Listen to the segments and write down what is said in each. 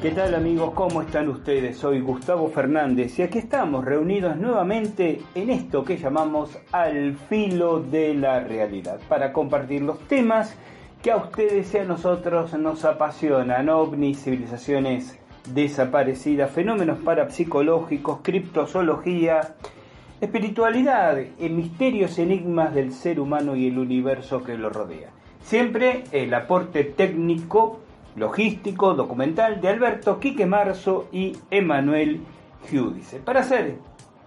¿Qué tal amigos? ¿Cómo están ustedes? Soy Gustavo Fernández y aquí estamos reunidos nuevamente en esto que llamamos al filo de la realidad para compartir los temas que a ustedes y a nosotros nos apasionan, ovnis, civilizaciones desaparecidas, fenómenos parapsicológicos, criptozoología, espiritualidad, misterios, enigmas del ser humano y el universo que lo rodea. Siempre el aporte técnico logístico, documental de Alberto Quique Marzo y Emanuel Giudice. Para hacer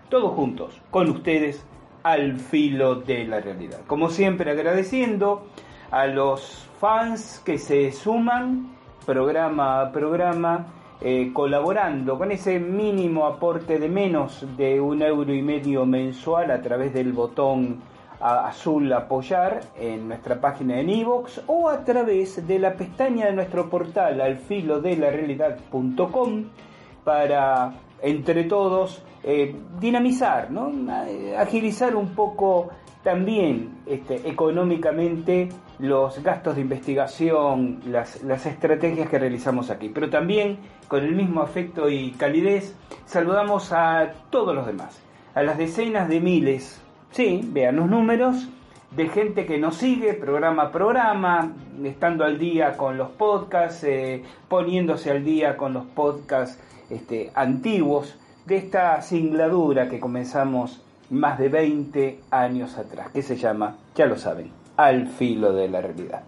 todos juntos con ustedes al filo de la realidad. Como siempre agradeciendo a los fans que se suman programa a programa eh, colaborando con ese mínimo aporte de menos de un euro y medio mensual a través del botón azul apoyar en nuestra página en iVoox o a través de la pestaña de nuestro portal al filo de la realidad.com para entre todos eh, dinamizar, ¿no? agilizar un poco también este, económicamente los gastos de investigación, las, las estrategias que realizamos aquí. Pero también con el mismo afecto y calidez saludamos a todos los demás, a las decenas de miles Sí, vean los números de gente que nos sigue programa a programa, estando al día con los podcasts, eh, poniéndose al día con los podcasts este, antiguos de esta singladura que comenzamos más de 20 años atrás, que se llama, ya lo saben, Al filo de la realidad.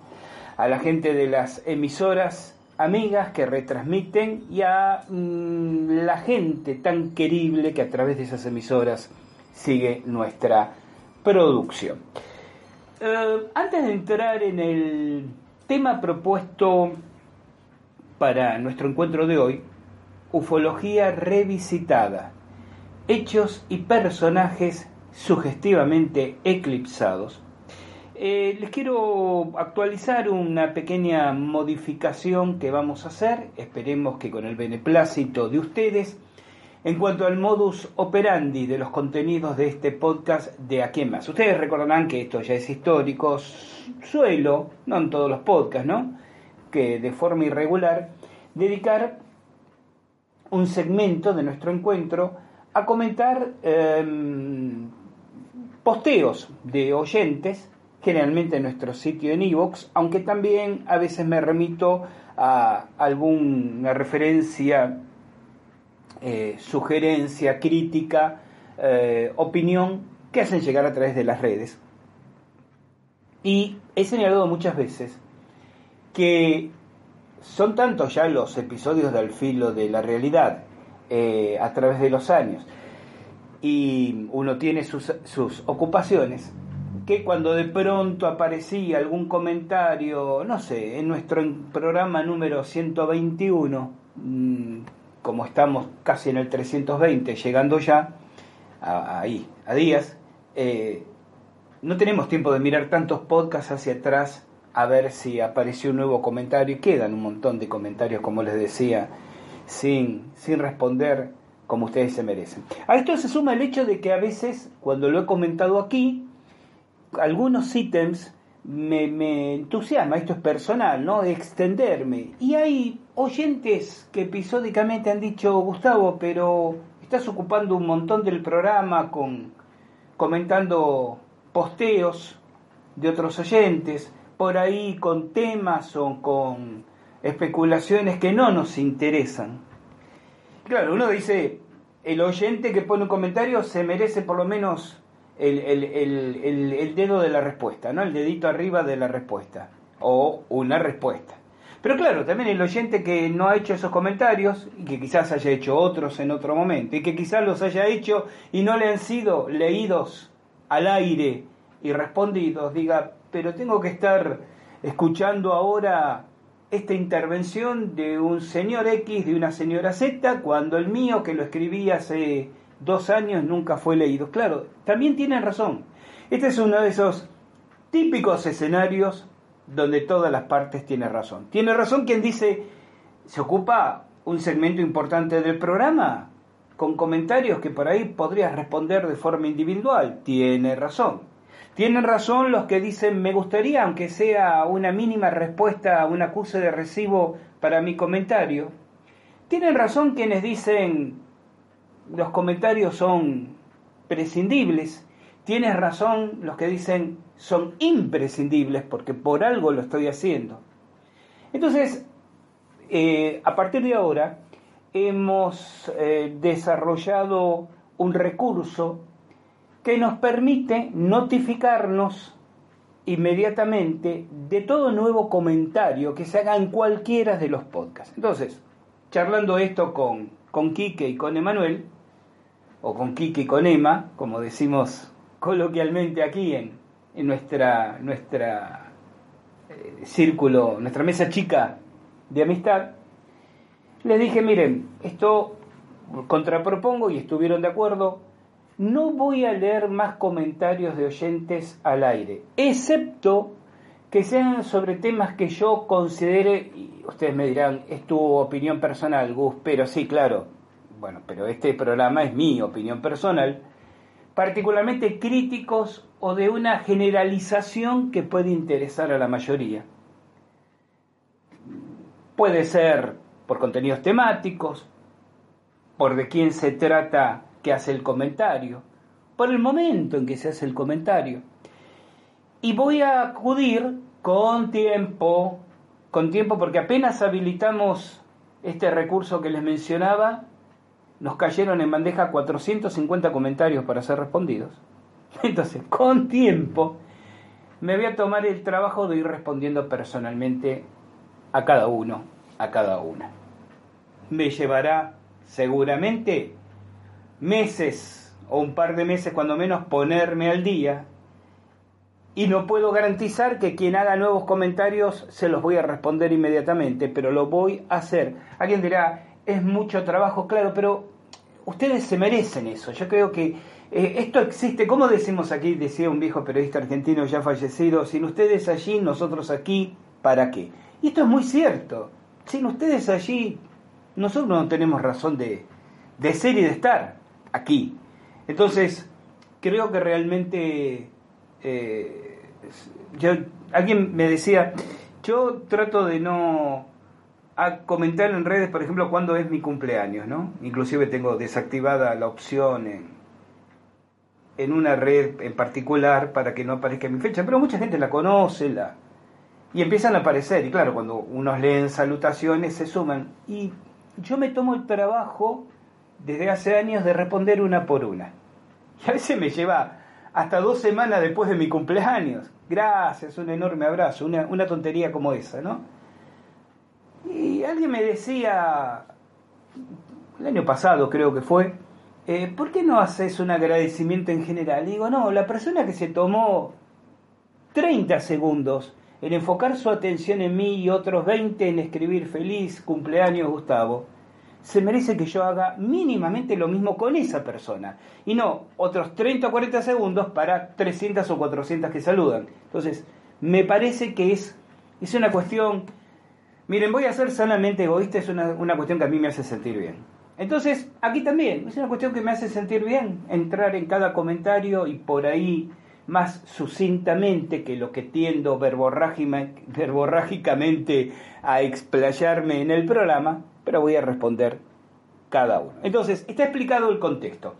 A la gente de las emisoras amigas que retransmiten y a mm, la gente tan querible que a través de esas emisoras sigue nuestra producción. Eh, antes de entrar en el tema propuesto para nuestro encuentro de hoy, ufología revisitada, hechos y personajes sugestivamente eclipsados, eh, les quiero actualizar una pequeña modificación que vamos a hacer, esperemos que con el beneplácito de ustedes, en cuanto al modus operandi de los contenidos de este podcast de Aquí en Más. Ustedes recordarán que esto ya es histórico, suelo, no en todos los podcasts, ¿no? Que de forma irregular dedicar un segmento de nuestro encuentro a comentar em, posteos de oyentes, generalmente en nuestro sitio en iVoox, aunque también a veces me remito a alguna referencia eh, sugerencia, crítica, eh, opinión que hacen llegar a través de las redes. Y he señalado muchas veces que son tantos ya los episodios del filo de la realidad eh, a través de los años y uno tiene sus, sus ocupaciones que cuando de pronto aparecía algún comentario, no sé, en nuestro programa número 121, mm, como estamos casi en el 320, llegando ya ahí, a días, eh, no tenemos tiempo de mirar tantos podcasts hacia atrás a ver si apareció un nuevo comentario y quedan un montón de comentarios, como les decía, sin, sin responder como ustedes se merecen. A esto se suma el hecho de que a veces, cuando lo he comentado aquí, algunos ítems me, entusiasma, esto es personal, ¿no? Extenderme. Y hay oyentes que episódicamente han dicho, Gustavo, pero estás ocupando un montón del programa con comentando posteos de otros oyentes, por ahí con temas o con especulaciones que no nos interesan. Claro, uno dice, el oyente que pone un comentario se merece por lo menos el, el, dedo de la respuesta, ¿no? El dedito arriba de la respuesta. O una respuesta. Pero claro, también el oyente que no ha hecho esos comentarios y que quizás haya hecho otros en otro momento y que quizás los haya hecho y no le han sido leídos al aire y respondidos, diga, pero tengo que estar escuchando ahora esta intervención de un señor X, de una señora Z, cuando el mío, que lo escribí hace dos años, nunca fue leído. Claro, también tienen razón. Este es uno de esos típicos escenarios donde todas las partes tienen razón. Tiene razón quien dice, se ocupa un segmento importante del programa con comentarios que por ahí podrías responder de forma individual. Tiene razón. Tienen razón los que dicen, me gustaría, aunque sea una mínima respuesta a un acuse de recibo para mi comentario. Tienen razón quienes dicen, los comentarios son prescindibles. Tienes razón los que dicen, son imprescindibles porque por algo lo estoy haciendo. Entonces, eh, a partir de ahora, hemos eh, desarrollado un recurso que nos permite notificarnos inmediatamente de todo nuevo comentario que se haga en cualquiera de los podcasts. Entonces, charlando esto con, con Quique y con Emanuel, o con Quique y con Emma, como decimos coloquialmente aquí en, en nuestra, nuestra eh, círculo, nuestra mesa chica de amistad, les dije, miren, esto contrapropongo y estuvieron de acuerdo, no voy a leer más comentarios de oyentes al aire, excepto que sean sobre temas que yo considere, y ustedes me dirán, es tu opinión personal, Gus, pero sí, claro, bueno, pero este programa es mi opinión personal, particularmente críticos o de una generalización que puede interesar a la mayoría. Puede ser por contenidos temáticos, por de quién se trata que hace el comentario, por el momento en que se hace el comentario. Y voy a acudir con tiempo, con tiempo porque apenas habilitamos este recurso que les mencionaba, nos cayeron en bandeja 450 comentarios para ser respondidos. Entonces, con tiempo, me voy a tomar el trabajo de ir respondiendo personalmente a cada uno, a cada una. Me llevará seguramente meses o un par de meses cuando menos ponerme al día y no puedo garantizar que quien haga nuevos comentarios se los voy a responder inmediatamente, pero lo voy a hacer. Alguien dirá, es mucho trabajo, claro, pero ustedes se merecen eso. Yo creo que eh, esto existe, como decimos aquí, decía un viejo periodista argentino ya fallecido, sin ustedes allí, nosotros aquí, ¿para qué? Y esto es muy cierto. Sin ustedes allí, nosotros no tenemos razón de, de ser y de estar aquí. Entonces, creo que realmente, eh, yo, alguien me decía, yo trato de no a comentar en redes, por ejemplo, cuándo es mi cumpleaños, ¿no? Inclusive tengo desactivada la opción en, en una red en particular para que no aparezca mi fecha, pero mucha gente la conoce, la y empiezan a aparecer, y claro, cuando unos leen salutaciones se suman, y yo me tomo el trabajo desde hace años de responder una por una. Y a veces me lleva hasta dos semanas después de mi cumpleaños. Gracias, un enorme abrazo, una, una tontería como esa, ¿no? Y alguien me decía, el año pasado creo que fue, eh, ¿por qué no haces un agradecimiento en general? digo, no, la persona que se tomó 30 segundos en enfocar su atención en mí y otros 20 en escribir feliz cumpleaños Gustavo, se merece que yo haga mínimamente lo mismo con esa persona y no otros 30 o 40 segundos para 300 o 400 que saludan. Entonces, me parece que es, es una cuestión, miren, voy a ser sanamente egoísta, es una, una cuestión que a mí me hace sentir bien. Entonces, aquí también, es una cuestión que me hace sentir bien, entrar en cada comentario y por ahí más sucintamente que lo que tiendo verborrágicamente a explayarme en el programa, pero voy a responder cada uno. Entonces, está explicado el contexto.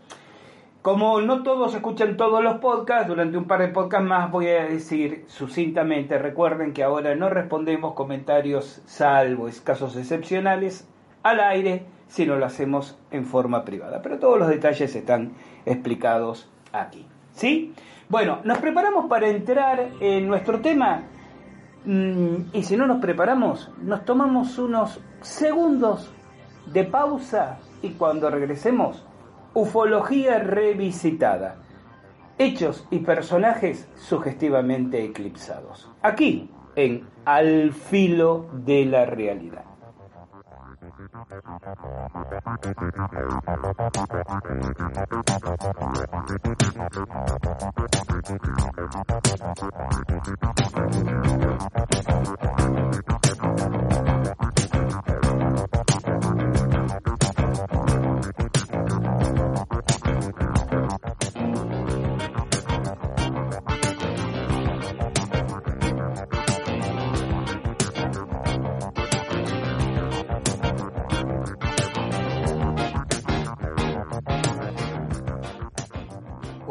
Como no todos escuchan todos los podcasts, durante un par de podcasts más voy a decir sucintamente, recuerden que ahora no respondemos comentarios salvo casos excepcionales al aire, sino lo hacemos en forma privada. Pero todos los detalles están explicados aquí. ¿Sí? Bueno, nos preparamos para entrar en nuestro tema mm, y si no nos preparamos, nos tomamos unos segundos de pausa y cuando regresemos, ufología revisitada. Hechos y personajes sugestivamente eclipsados. Aquí, en Al filo de la realidad.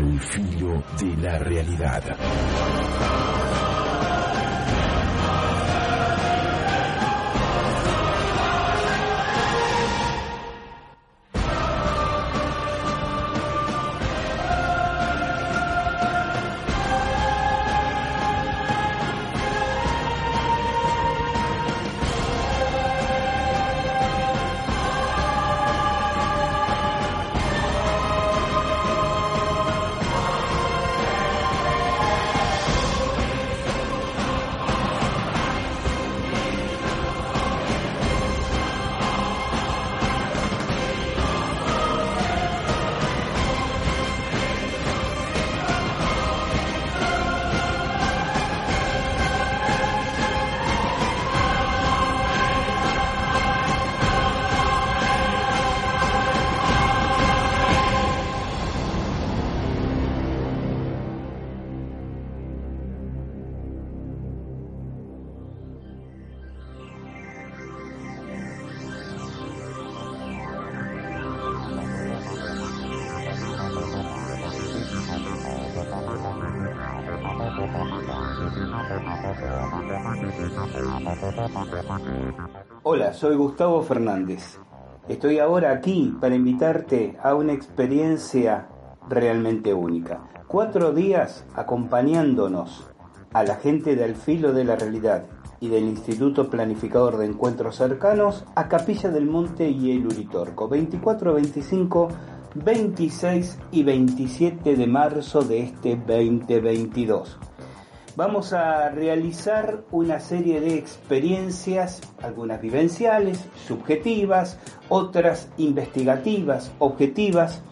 Al filo de la realidad. Soy Gustavo Fernández. Estoy ahora aquí para invitarte a una experiencia realmente única. Cuatro días acompañándonos a la gente del filo de la realidad y del Instituto Planificador de Encuentros Cercanos a Capilla del Monte y el Uritorco, 24, 25, 26 y 27 de marzo de este 2022. Vamos a realizar una serie de experiencias, algunas vivenciales, subjetivas, otras investigativas, objetivas,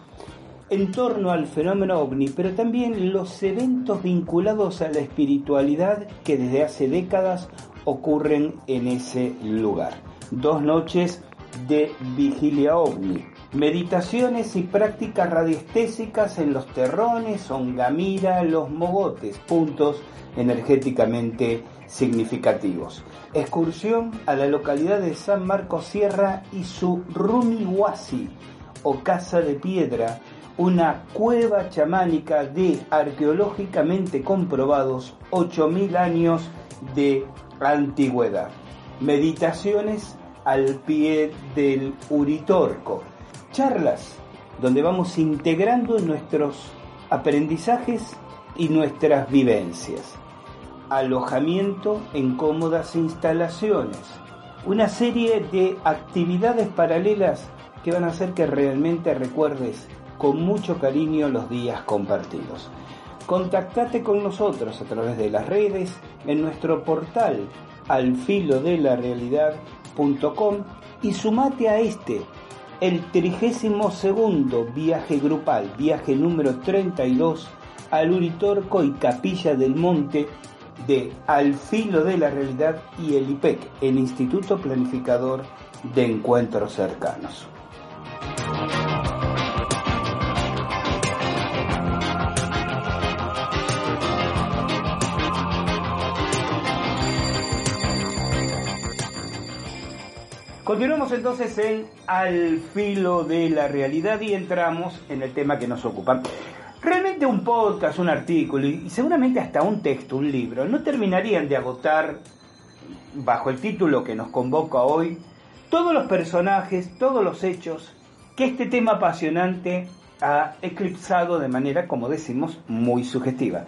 en torno al fenómeno ovni, pero también los eventos vinculados a la espiritualidad que desde hace décadas ocurren en ese lugar. Dos noches de vigilia ovni, meditaciones y prácticas radiestésicas en los terrones, Ongamira, los mogotes, puntos energéticamente significativos. Excursión a la localidad de San Marcos Sierra y su Rumihuasi o Casa de Piedra, una cueva chamánica de arqueológicamente comprobados 8.000 años de antigüedad. Meditaciones al pie del Uritorco. Charlas donde vamos integrando nuestros aprendizajes y nuestras vivencias. Alojamiento en cómodas instalaciones. Una serie de actividades paralelas que van a hacer que realmente recuerdes con mucho cariño los días compartidos. Contactate con nosotros a través de las redes, en nuestro portal alfilodelarealidad.com y sumate a este, el 32 viaje grupal, viaje número 32 al Uritorco y Capilla del Monte de Al Filo de la Realidad y el IPEC, el Instituto Planificador de Encuentros Cercanos. Continuamos entonces en Al filo de la realidad y entramos en el tema que nos ocupa. Realmente un podcast, un artículo y seguramente hasta un texto, un libro, no terminarían de agotar, bajo el título que nos convoca hoy, todos los personajes, todos los hechos que este tema apasionante ha eclipsado de manera, como decimos, muy subjetiva.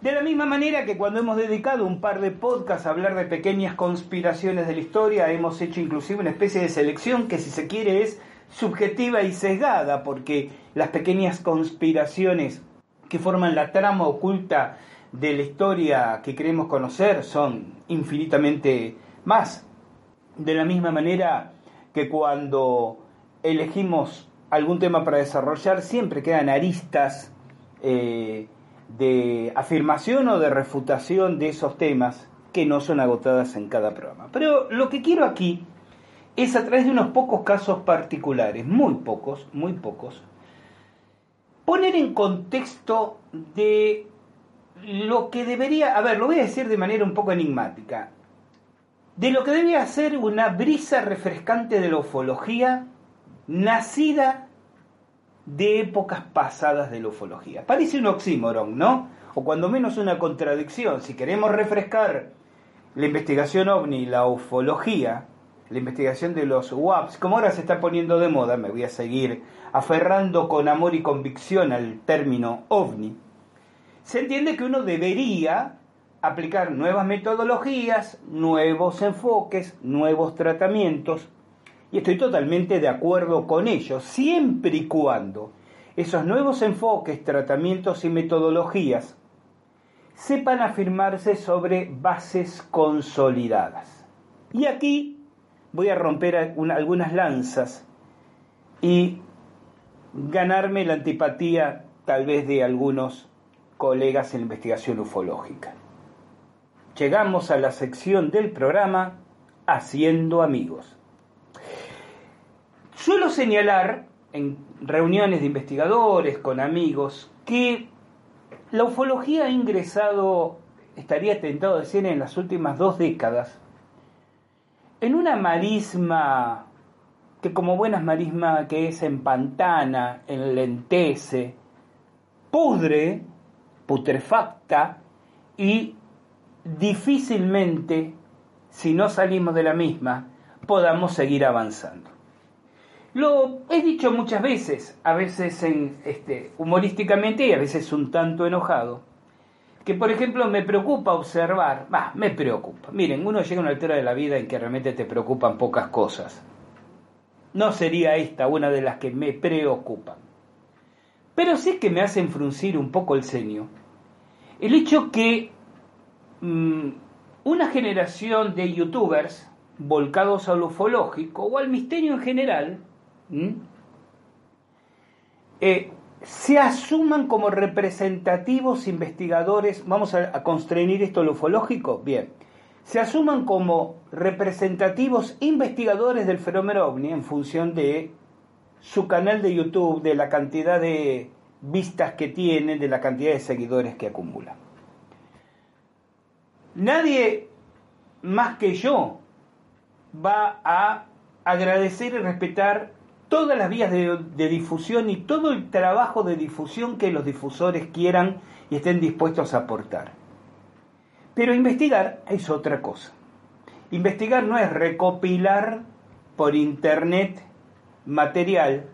De la misma manera que cuando hemos dedicado un par de podcasts a hablar de pequeñas conspiraciones de la historia, hemos hecho inclusive una especie de selección que si se quiere es subjetiva y sesgada, porque las pequeñas conspiraciones que forman la trama oculta de la historia que queremos conocer son infinitamente más. De la misma manera que cuando elegimos algún tema para desarrollar, siempre quedan aristas eh, de afirmación o de refutación de esos temas que no son agotadas en cada programa. Pero lo que quiero aquí es a través de unos pocos casos particulares, muy pocos, muy pocos, poner en contexto de lo que debería, a ver, lo voy a decir de manera un poco enigmática, de lo que debería ser una brisa refrescante de la ufología nacida de épocas pasadas de la ufología. Parece un oxímoron, ¿no? O cuando menos una contradicción. Si queremos refrescar la investigación ovni la ufología, la investigación de los WAPs, como ahora se está poniendo de moda, me voy a seguir aferrando con amor y convicción al término ovni, se entiende que uno debería aplicar nuevas metodologías, nuevos enfoques, nuevos tratamientos y estoy totalmente de acuerdo con ello, siempre y cuando esos nuevos enfoques, tratamientos y metodologías sepan afirmarse sobre bases consolidadas. Y aquí voy a romper algunas lanzas y ganarme la antipatía tal vez de algunos colegas en investigación ufológica. Llegamos a la sección del programa Haciendo amigos. Suelo señalar en reuniones de investigadores, con amigos, que la ufología ha ingresado, estaría tentado decir, en las últimas dos décadas, en una marisma que como buenas marisma que es en pantana, enlentece, pudre, putrefacta y difícilmente, si no salimos de la misma, podamos seguir avanzando. Lo he dicho muchas veces, a veces en, este, humorísticamente y a veces un tanto enojado, que por ejemplo me preocupa observar, va, me preocupa. Miren, uno llega a una altura de la vida en que realmente te preocupan pocas cosas. No sería esta una de las que me preocupan. Pero sí que me hacen fruncir un poco el ceño. El hecho que mm, una generación de youtubers volcados al ufológico o al misterio en general, eh, se asuman como representativos investigadores, vamos a, a constreñir esto al ufológico, bien, se asuman como representativos investigadores del fenómeno ovni en función de su canal de YouTube, de la cantidad de vistas que tiene, de la cantidad de seguidores que acumula. Nadie más que yo va a agradecer y respetar todas las vías de, difusión y todo el trabajo de difusión que los difusores quieran y estén dispuestos a aportar. Pero investigar es otra cosa. Investigar no es recopilar por internet material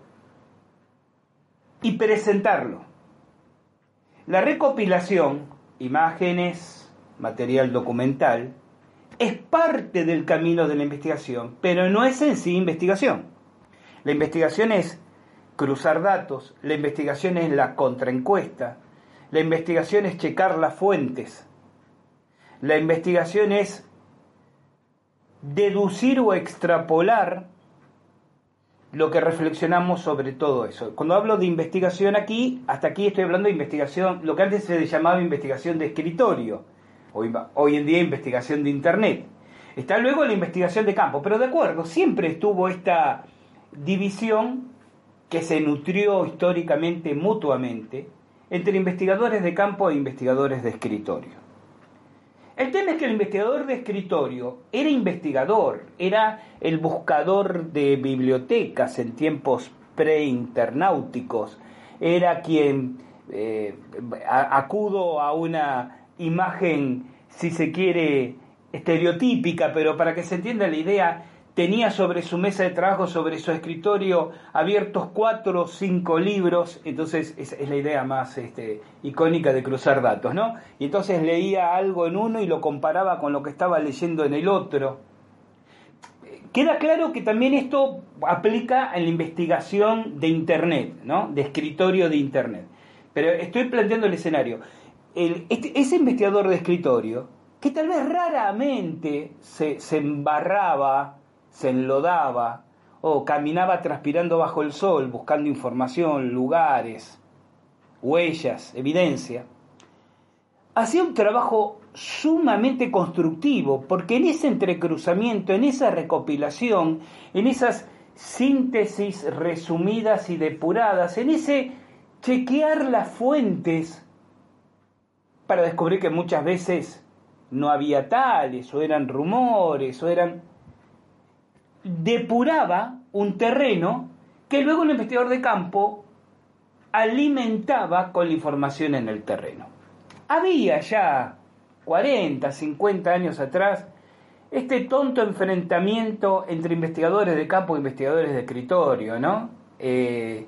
y presentarlo. La recopilación, imágenes, material documental, es parte del camino de la investigación, pero no es en sí investigación. La investigación es cruzar datos, la investigación es la contraencuesta, la investigación es checar las fuentes, la investigación es deducir o extrapolar lo que reflexionamos sobre todo eso. Cuando hablo de investigación aquí, hasta aquí estoy hablando de investigación, lo que antes se llamaba investigación de escritorio, hoy, hoy en día investigación de Internet. Está luego la investigación de campo, pero de acuerdo, siempre estuvo esta división que se nutrió históricamente mutuamente entre investigadores de campo e investigadores de escritorio. El tema es que el investigador de escritorio era investigador, era el buscador de bibliotecas en tiempos pre-internauticos, era quien eh, acudo a una imagen, si se quiere, estereotípica, pero para que se entienda la idea, tenía sobre su mesa de trabajo, sobre su escritorio, abiertos cuatro o cinco libros, entonces es, la idea más este, icónica de cruzar datos, ¿no? Y entonces leía algo en uno y lo comparaba con lo que estaba leyendo en el otro. Queda claro que también esto aplica en la investigación de Internet, ¿no? De escritorio de Internet. Pero estoy planteando el escenario. Este, ese investigador de escritorio, que tal vez raramente se, se embarraba se enlodaba o caminaba transpirando bajo el sol buscando información, lugares, huellas, evidencia, hacía un trabajo sumamente constructivo, porque en ese entrecruzamiento, en esa recopilación, en esas síntesis resumidas y depuradas, en ese chequear las fuentes, para descubrir que muchas veces no había tales, o eran rumores, o eran depuraba un terreno que luego el investigador de campo alimentaba con la información en el terreno. Había ya 40, 50 años atrás este tonto enfrentamiento entre investigadores de campo e investigadores de escritorio, ¿no? Eh,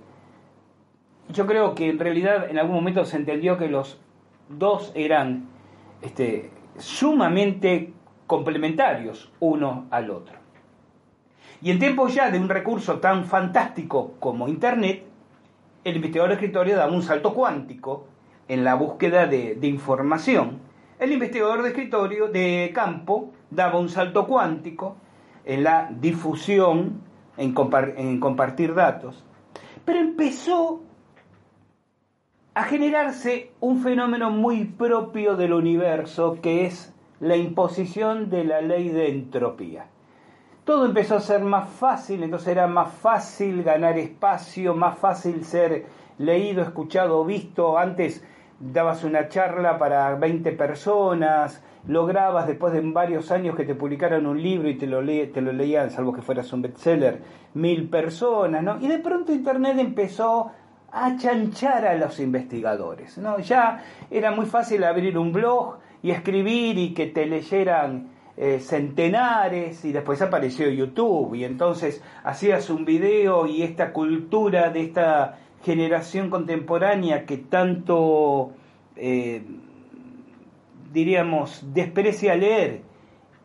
yo creo que en realidad en algún momento se entendió que los dos eran este, sumamente complementarios uno al otro. Y en tiempos ya de un recurso tan fantástico como Internet, el investigador de escritorio daba un salto cuántico en la búsqueda de, información. El investigador de escritorio de campo daba un salto cuántico en la difusión, en, en compartir datos. Pero empezó a generarse un fenómeno muy propio del universo que es la imposición de la ley de entropía todo empezó a ser más fácil, entonces era más fácil ganar espacio, más fácil ser leído, escuchado, visto. Antes dabas una charla para 20 personas, lograbas después de varios años que te publicaran un libro y te lo, te lo leían, salvo que fueras un bestseller, mil personas, ¿no? Y de pronto Internet empezó a chanchar a los investigadores, ¿no? Ya era muy fácil abrir un blog y escribir y que te leyeran eh, centenares y después apareció YouTube y entonces hacías un video y esta cultura de esta generación contemporánea que tanto, eh, diríamos, desprecia leer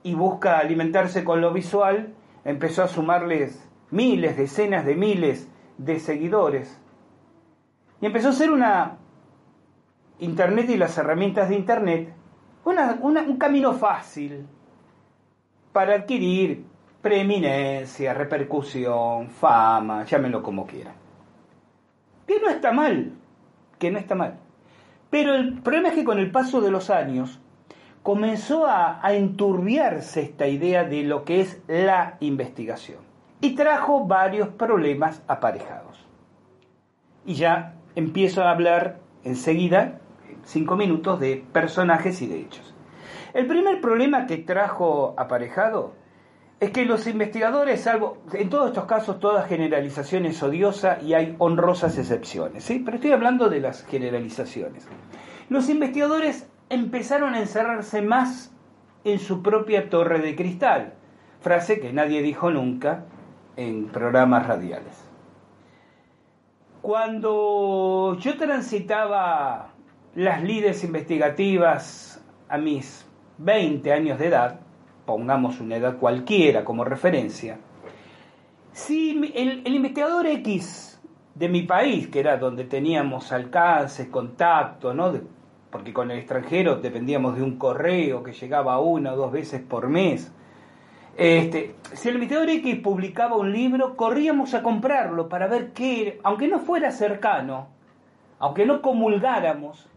y busca alimentarse con lo visual, empezó a sumarles miles, decenas de miles de seguidores. Y empezó a ser una Internet y las herramientas de Internet un camino fácil para adquirir preeminencia, repercusión, fama, llámenlo como quieran. Que no está mal, que no está mal. Pero el problema es que con el paso de los años comenzó a, enturbiarse esta idea de lo que es la investigación y trajo varios problemas aparejados. Y ya empiezo a hablar enseguida cinco minutos de personajes y de hechos. El primer problema que trajo aparejado es que los investigadores, salvo en todos estos casos toda generalización es odiosa y hay honrosas excepciones, ¿sí? pero estoy hablando de las generalizaciones. Los investigadores empezaron a encerrarse más en su propia torre de cristal, frase que nadie dijo nunca en programas radiales. Cuando yo transitaba las lides investigativas a mis 20 años de edad, pongamos una edad cualquiera como referencia, si el, investigador X de mi país, que era donde teníamos alcance, contacto, ¿no? porque con el extranjero dependíamos de un correo que llegaba una o dos veces por mes, este, si el investigador X publicaba un libro, corríamos a comprarlo para ver qué, aunque no fuera cercano, aunque no comulgáramos,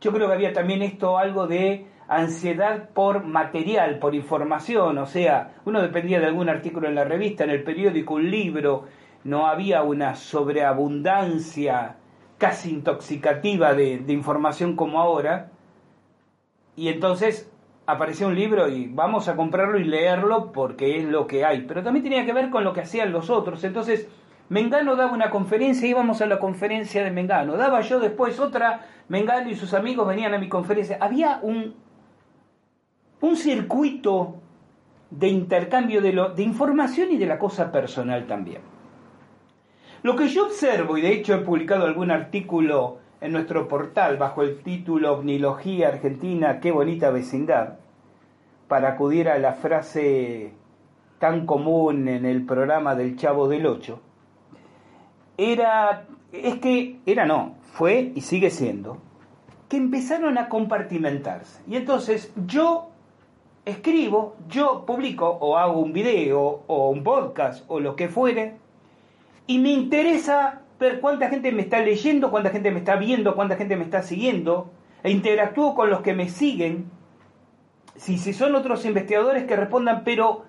yo creo que había también esto algo de ansiedad por material, por información, o sea, uno dependía de algún artículo en la revista, en el periódico, un libro, no había una sobreabundancia casi intoxicativa de, información como ahora, y entonces aparecía un libro y vamos a comprarlo y leerlo porque es lo que hay, pero también tenía que ver con lo que hacían los otros, entonces Mengano daba una conferencia, íbamos a la conferencia de Mengano, daba yo después otra, Mengano y sus amigos venían a mi conferencia, había un, un circuito de intercambio de, información y de la cosa personal también. Lo que yo observo, y de hecho he publicado algún artículo en nuestro portal bajo el título Omnilogía Argentina, qué bonita vecindad, para acudir a la frase tan común en el programa del Chavo del Ocho, era, es que, era no, fue y sigue siendo, que empezaron a compartimentarse. Y entonces yo escribo, yo publico o hago un video o un podcast o lo que fuere, y me interesa ver cuánta gente me está leyendo, cuánta gente me está viendo, cuánta gente me está siguiendo, e interactúo con los que me siguen. Si, si son otros investigadores que respondan, pero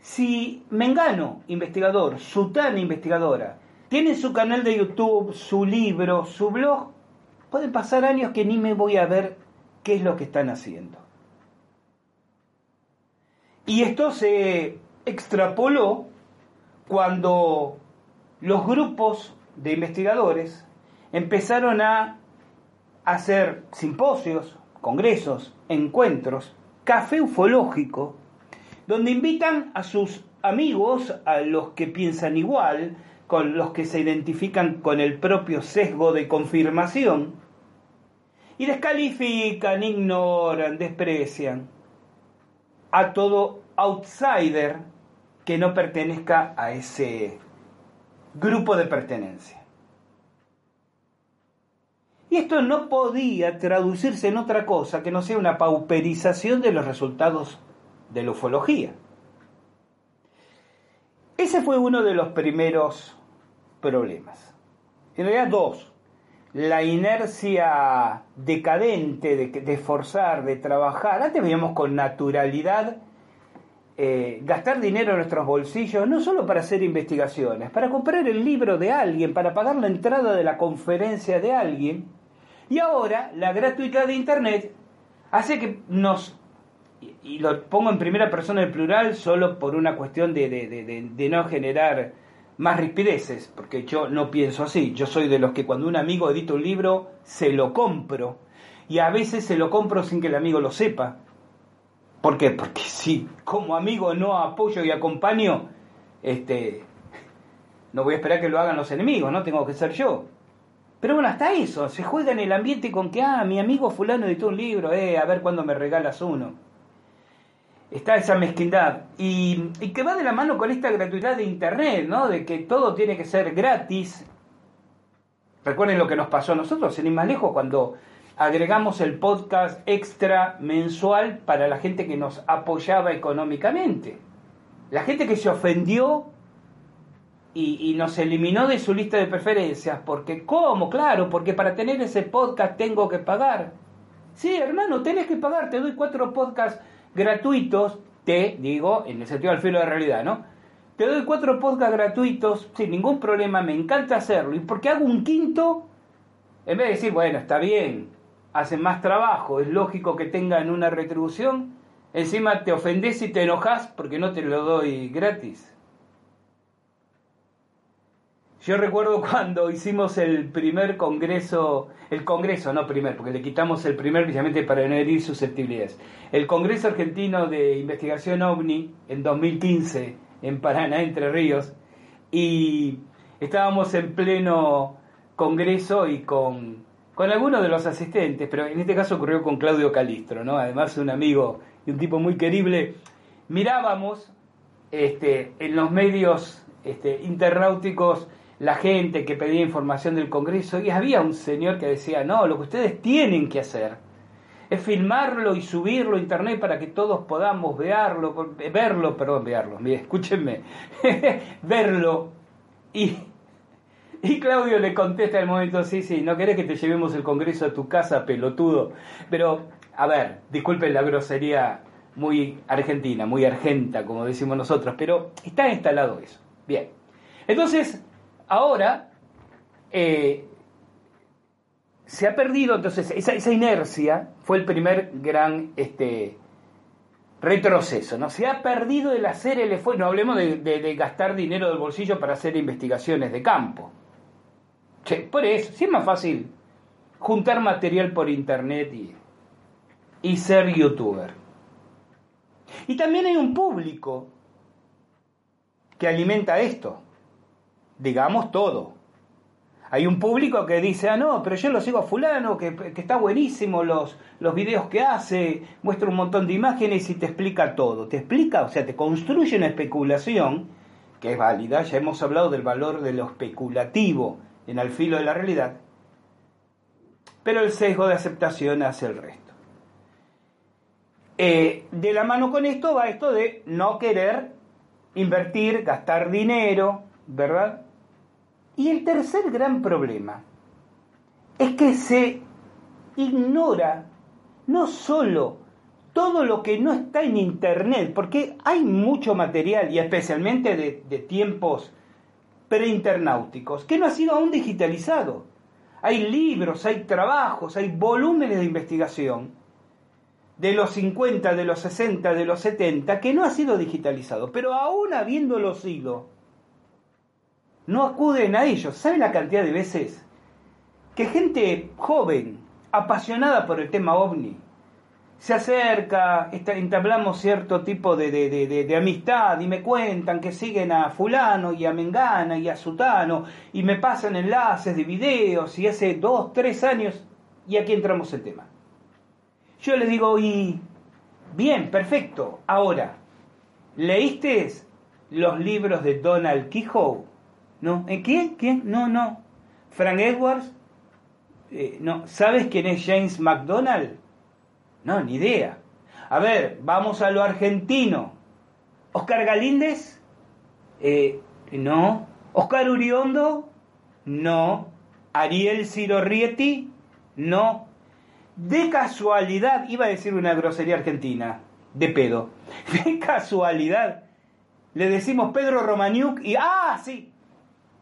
si Mengano, investigador, Sutana, investigadora, tiene su canal de YouTube, su libro, su blog, pueden pasar años que ni me voy a ver qué es lo que están haciendo. Y esto se extrapoló cuando los grupos de investigadores empezaron a hacer simposios, congresos, encuentros, café ufológico, donde invitan a sus amigos, a los que piensan igual, con los que se identifican con el propio sesgo de confirmación, y descalifican, ignoran, desprecian a todo outsider que no pertenezca a ese grupo de pertenencia. Y esto no podía traducirse en otra cosa que no sea una pauperización de los resultados de la ufología. Ese fue uno de los primeros problemas. En realidad dos. La inercia decadente de, de forzar, de trabajar. Antes veíamos con naturalidad eh, gastar dinero en nuestros bolsillos, no solo para hacer investigaciones, para comprar el libro de alguien, para pagar la entrada de la conferencia de alguien. Y ahora la gratuidad de Internet hace que nos y lo pongo en primera persona en plural solo por una cuestión de, de, no generar más rispideces, porque yo no pienso así. Yo soy de los que cuando un amigo edita un libro, se lo compro. y a veces se lo compro sin que el amigo lo sepa. ¿Por qué? Porque si como amigo no apoyo y acompaño, este, no voy a esperar que lo hagan los enemigos, ¿no? Tengo que ser yo. Pero bueno, hasta eso, se juega en el ambiente con que, ah, mi amigo fulano editó un libro, eh, a ver cuándo me regalas uno. Está esa mezquindad. Y, y que va de la mano con esta gratuidad de Internet, ¿no? De que todo tiene que ser gratis. Recuerden lo que nos pasó a nosotros, sin ir más lejos, cuando agregamos el podcast extra mensual para la gente que nos apoyaba económicamente. La gente que se ofendió y, nos eliminó de su lista de preferencias, porque ¿cómo? Claro, porque para tener ese podcast tengo que pagar. Sí, hermano, tenés que pagar, te doy cuatro podcasts gratuitos, te digo, en el sentido del filo de realidad, ¿no? Te doy cuatro podcasts gratuitos sin ningún problema, me encanta hacerlo. Y porque hago un quinto, en vez de decir, bueno, está bien, hacen más trabajo, es lógico que tengan una retribución, encima te ofendes y te enojas porque no te lo doy gratis. Yo recuerdo cuando hicimos el primer congreso, el congreso, no primer, porque le quitamos el primer precisamente para no herir susceptibilidades. El Congreso Argentino de Investigación OVNI en 2015 en Paraná, Entre Ríos, y estábamos en pleno congreso y con con algunos de los asistentes, pero en este caso ocurrió con Claudio Calistro, ¿no? además un amigo y un tipo muy querible, mirábamos este, en los medios este, la gente que pedía información del Congreso y había un señor que decía, no, lo que ustedes tienen que hacer es filmarlo y subirlo a internet para que todos podamos verlo, verlo, perdón, verlo, escúchenme, verlo y y Claudio le contesta el momento, sí, sí, no querés que te llevemos el Congreso a tu casa, pelotudo. Pero, a ver, disculpen la grosería muy argentina, muy argenta, como decimos nosotros, pero está instalado eso. Bien. Entonces, ahora eh, se ha perdido, entonces, esa, inercia fue el primer gran este, retroceso, ¿no? Se ha perdido el hacer el esfuerzo, no hablemos de gastar dinero del bolsillo para hacer investigaciones de campo por eso, sí es más fácil juntar material por internet y, y ser youtuber. Y también hay un público que alimenta esto. Digamos todo. Hay un público que dice, ah, no, pero yo lo sigo a fulano, que, que, está buenísimo los, los videos que hace, muestra un montón de imágenes y te explica todo. Te explica, o sea, te construye una especulación que es válida. Ya hemos hablado del valor de lo especulativo en el filo de la realidad, pero el sesgo de aceptación hace el resto. Eh, de la mano con esto va esto de no querer invertir, gastar dinero, ¿verdad? Y el tercer gran problema es que se ignora no solo todo lo que no está en Internet, porque hay mucho material, y especialmente de, de tiempos preinternáuticos, que no ha sido aún digitalizado. Hay libros, hay trabajos, hay volúmenes de investigación de los 50, de los 60, de los 70, que no ha sido digitalizado. Pero aún habiéndolo sido, no acuden a ellos. ¿Saben la cantidad de veces que gente joven, apasionada por el tema ovni, se acerca, entablamos cierto tipo de, amistad y me cuentan que siguen a fulano y a Mengana y a Sutano y me pasan enlaces de videos y hace dos, tres años y aquí entramos el tema. Yo les digo, y bien, perfecto, ahora, ¿leíste los libros de Donald Quijote? ¿No? ¿En quién? ¿Quién? No, no. Frank Edwards. Eh, no. ¿Sabes quién es James McDonald? No, ni idea. A ver, vamos a lo argentino. Oscar Galíndez, eh, no. Oscar Uriondo, no. Ariel Rieti, no. De casualidad, iba a decir una grosería argentina, de pedo. De casualidad, le decimos Pedro Romaniuk y, ah, sí,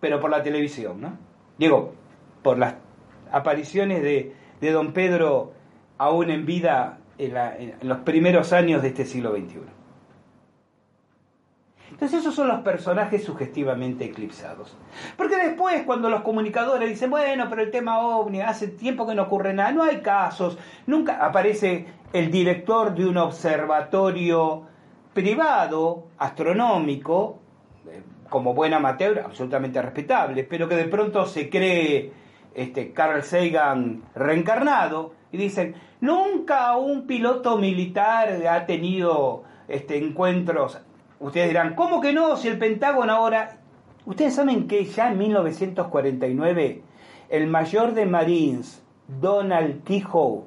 pero por la televisión, ¿no? Digo, por las apariciones de, de don Pedro aún en vida en, los primeros años de este siglo XXI. Entonces esos son los personajes sugestivamente eclipsados. Porque después cuando los comunicadores dicen, bueno, pero el tema ovni, hace tiempo que no ocurre nada, no hay casos, nunca aparece el director de un observatorio privado, astronómico, eh, como buen amateur, absolutamente respetable, pero que de pronto se cree este, Carl Sagan reencarnado, y dicen, nunca un piloto militar ha tenido este, encuentros. Ustedes dirán, ¿cómo que no? Si el Pentágono ahora... Ustedes saben que ya en 1949 el mayor de Marines, Donald Kehoe,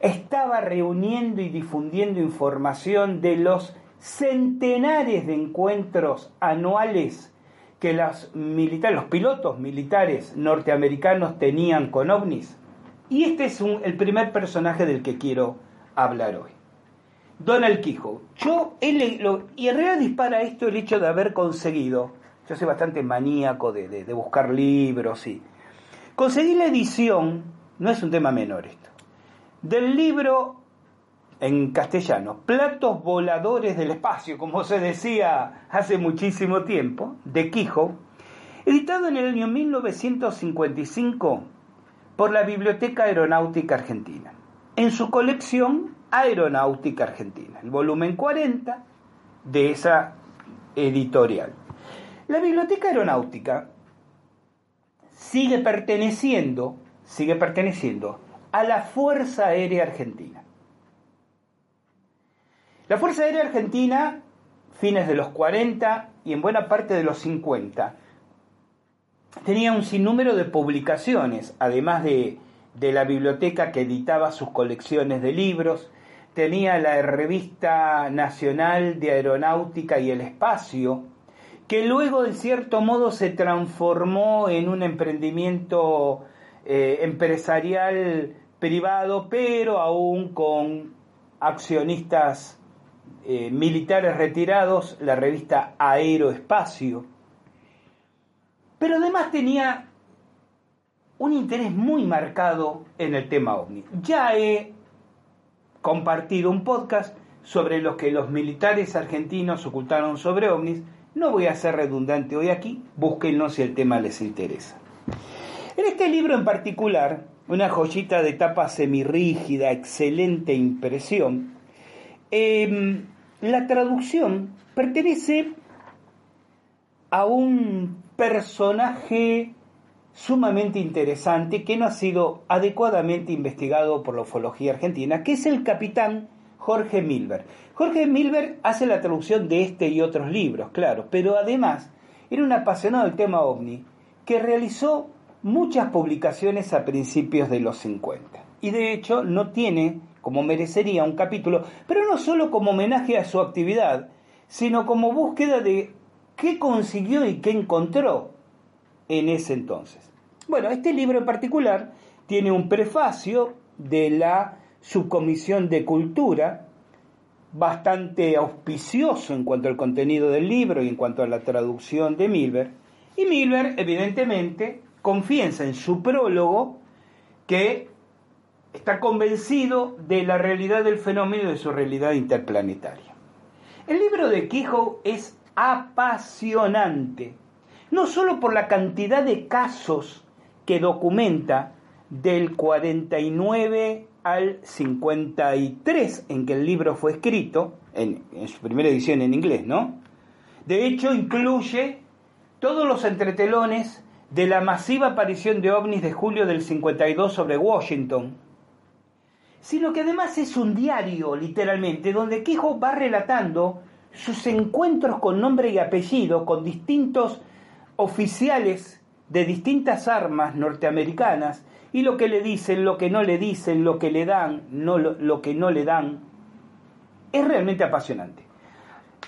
estaba reuniendo y difundiendo información de los centenares de encuentros anuales que los los pilotos militares norteamericanos tenían con ovnis. Y este es el primer personaje del que quiero hablar hoy. Donald Quijo. Yo, y en realidad dispara esto el hecho de haber conseguido, yo soy bastante maníaco de, de buscar libros y... Conseguí la edición, no es un tema menor esto, del libro en castellano, Platos Voladores del Espacio, como se decía hace muchísimo tiempo, de Quijo, editado en el año 1955 por la Biblioteca Aeronáutica Argentina, en su colección Aeronáutica Argentina, el volumen 40 de esa editorial. La Biblioteca Aeronáutica sigue perteneciendo, sigue perteneciendo a la Fuerza Aérea Argentina. La Fuerza Aérea Argentina, fines de los 40 y en buena parte de los 50, tenía un sinnúmero de publicaciones, además de, de la biblioteca que editaba sus colecciones de libros, tenía la revista nacional de aeronáutica y el espacio, que luego de cierto modo se transformó en un emprendimiento eh, empresarial privado, pero aún con accionistas eh, militares retirados, la revista Aeroespacio. Pero además tenía un interés muy marcado en el tema ovni. Ya he compartido un podcast sobre lo que los militares argentinos ocultaron sobre ovnis. No voy a ser redundante hoy aquí, búsquenlo si el tema les interesa. En este libro en particular, una joyita de tapa semirrígida, excelente impresión, eh, la traducción pertenece a un personaje sumamente interesante que no ha sido adecuadamente investigado por la ufología argentina, que es el capitán Jorge Milber. Jorge Milber hace la traducción de este y otros libros, claro, pero además era un apasionado del tema ovni que realizó muchas publicaciones a principios de los 50 y de hecho no tiene como merecería un capítulo, pero no solo como homenaje a su actividad, sino como búsqueda de qué consiguió y qué encontró en ese entonces. Bueno, este libro en particular tiene un prefacio de la Subcomisión de Cultura, bastante auspicioso en cuanto al contenido del libro y en cuanto a la traducción de Milber, y Milber evidentemente confiesa en su prólogo que está convencido de la realidad del fenómeno y de su realidad interplanetaria. El libro de Quijo es apasionante, no solo por la cantidad de casos que documenta del 49 al 53 en que el libro fue escrito, en, en su primera edición en inglés, ¿no? De hecho, incluye todos los entretelones de la masiva aparición de ovnis de julio del 52 sobre Washington, sino que además es un diario, literalmente, donde Quijo va relatando sus encuentros con nombre y apellido con distintos oficiales de distintas armas norteamericanas y lo que le dicen, lo que no le dicen, lo que le dan, no, lo, lo que no le dan. Es realmente apasionante.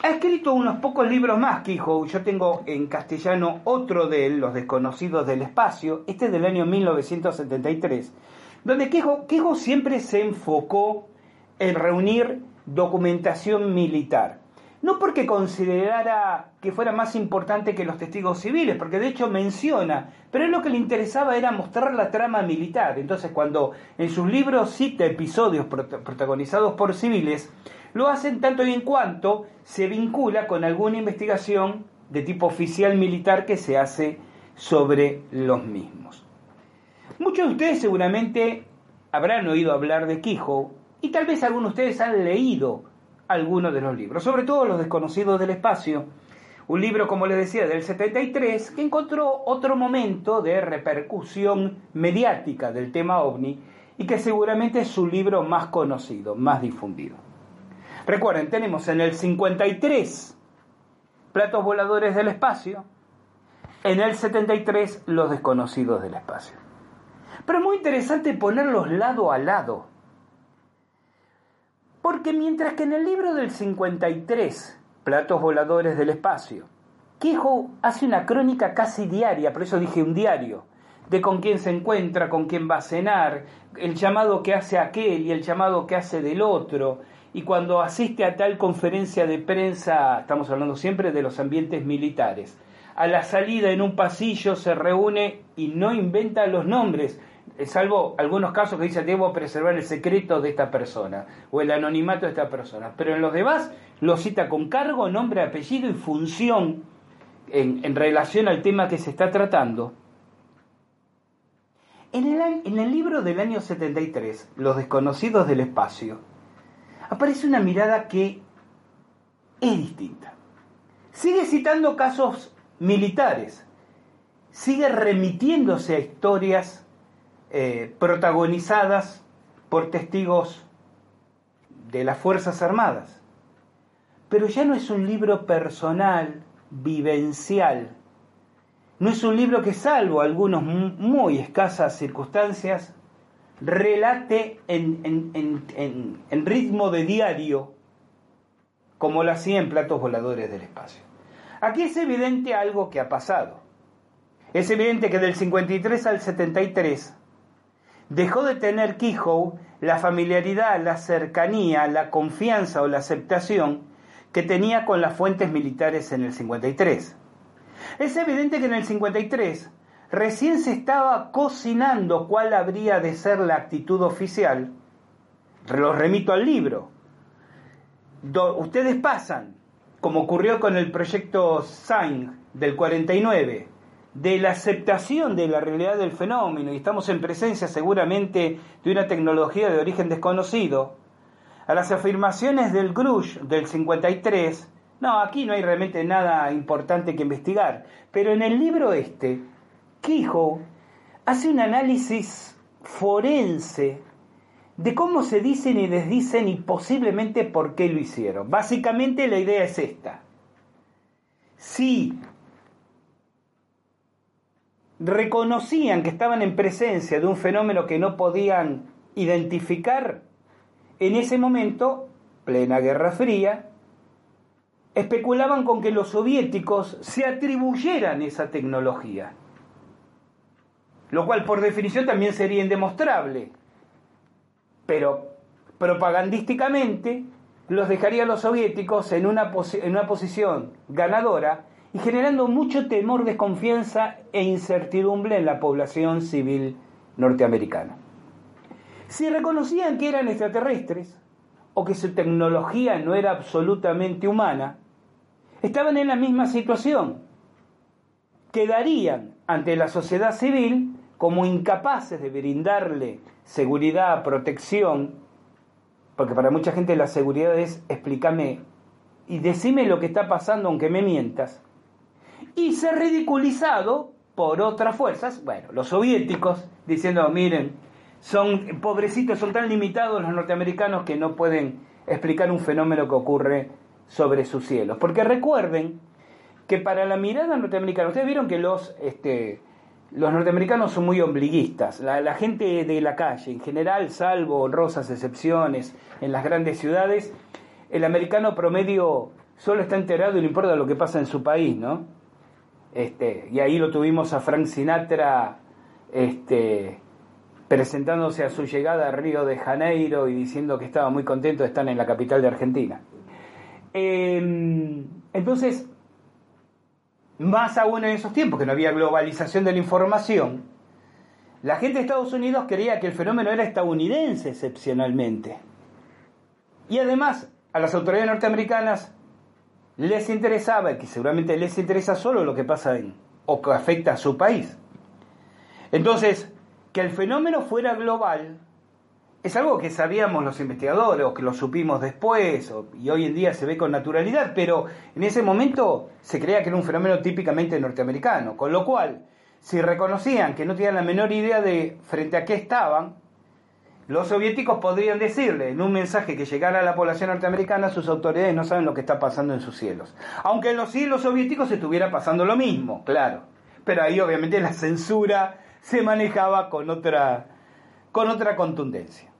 Ha escrito unos pocos libros más, Quijo. Yo tengo en castellano otro de él, Los desconocidos del espacio. Este es del año 1973 donde Quejo, siempre se enfocó en reunir documentación militar. No porque considerara que fuera más importante que los testigos civiles, porque de hecho menciona, pero lo que le interesaba era mostrar la trama militar. Entonces cuando en sus libros cita episodios protagonizados por civiles, Lo hacen tanto y en cuanto se vincula con alguna investigación de tipo oficial militar que se hace sobre los mismos. Muchos de ustedes seguramente habrán oído hablar de Quijo y tal vez algunos de ustedes han leído algunos de los libros, sobre todo Los desconocidos del espacio, un libro, como les decía, del 73, que encontró otro momento de repercusión mediática del tema ovni y que seguramente es su libro más conocido, más difundido. Recuerden, tenemos en el 53 Platos Voladores del Espacio, en el 73 Los Desconocidos del Espacio. Pero muy interesante ponerlos lado a lado, porque mientras que en el libro del 53, Platos Voladores del Espacio, Kehoe hace una crónica casi diaria, por eso dije un diario, de con quién se encuentra, con quién va a cenar, el llamado que hace aquel y el llamado que hace del otro, y cuando asiste a tal conferencia de prensa, estamos hablando siempre de los ambientes militares, a la salida en un pasillo se reúne y no inventa los nombres, salvo algunos casos que dice debo preservar el secreto de esta persona o el anonimato de esta persona, pero en los demás lo cita con cargo, nombre, apellido y función en, en relación al tema que se está tratando. En el, en el libro del año 73, Los desconocidos del espacio, aparece una mirada que es distinta. Sigue citando casos militares, sigue remitiéndose a historias eh, protagonizadas por testigos de las Fuerzas Armadas. Pero ya no es un libro personal, vivencial. No es un libro que, salvo algunas muy escasas circunstancias, relate en, en, ritmo de diario, como lo hacía en Platos Voladores del Espacio. Aquí es evidente algo que ha pasado. Es evidente que del 53 al 73 dejó de tener Kehoe la familiaridad, la cercanía, la confianza o la aceptación que tenía con las fuentes militares en el 53. Es evidente que en el 53 recién se estaba cocinando cuál habría de ser la actitud oficial. Lo remito al libro. ustedes pasan, como ocurrió con el proyecto SAIN del 49, de la aceptación de la realidad del fenómeno, y estamos en presencia seguramente de una tecnología de origen desconocido, a las afirmaciones del Grush del 53, no, aquí no hay realmente nada importante que investigar, pero en el libro este, Kehoe hace un análisis forense de cómo se dicen y desdicen y posiblemente por qué lo hicieron. Básicamente la idea es esta. Si reconocían que estaban en presencia de un fenómeno que no podían identificar, en ese momento, plena Guerra Fría, especulaban con que los soviéticos se atribuyeran esa tecnología, lo cual por definición también sería indemostrable, pero propagandísticamente los dejaría a los soviéticos en una, en una posición ganadora y generando mucho temor, desconfianza e incertidumbre en la población civil norteamericana. Si reconocían que eran extraterrestres o que su tecnología no era absolutamente humana, estaban en la misma situación. Quedarían ante la sociedad civil como incapaces de brindarle seguridad, protección, porque para mucha gente la seguridad es explícame y decime lo que está pasando aunque me mientas, y ser ridiculizado por otras fuerzas, bueno, los soviéticos, diciendo, miren, son pobrecitos, son tan limitados los norteamericanos que no pueden explicar un fenómeno que ocurre sobre sus cielos. Porque recuerden que para la mirada norteamericana, ustedes vieron que los, este, los norteamericanos son muy ombliguistas, la, gente de la calle, en general, salvo honrosas excepciones en las grandes ciudades, el americano promedio solo está enterado y le importa lo que pasa en su país, ¿no? Este, y ahí lo tuvimos a Frank Sinatra este, presentándose a su llegada a Río de Janeiro y diciendo que estaba muy contento de estar en la capital de Argentina. Em, entonces, más aún en esos tiempos, que no había globalización de la información, la gente de Estados Unidos creía que el fenómeno era estadounidense excepcionalmente. Y además, a las autoridades norteamericanas les interesaba, que seguramente les interesa solo lo que pasa en, o que afecta a su país. Entonces, que el fenómeno fuera global es algo que sabíamos los investigadores o que lo supimos después y hoy en día se ve con naturalidad, pero en ese momento se creía que era un fenómeno típicamente norteamericano, con lo cual, si reconocían que no tenían la menor idea de frente a qué estaban, los soviéticos podrían decirle en un mensaje que llegara a la población norteamericana, sus autoridades no saben lo que está pasando en sus cielos. Aunque en los cielos soviéticos estuviera pasando lo mismo, claro. Pero ahí obviamente la censura se manejaba con otra, con otra contundencia.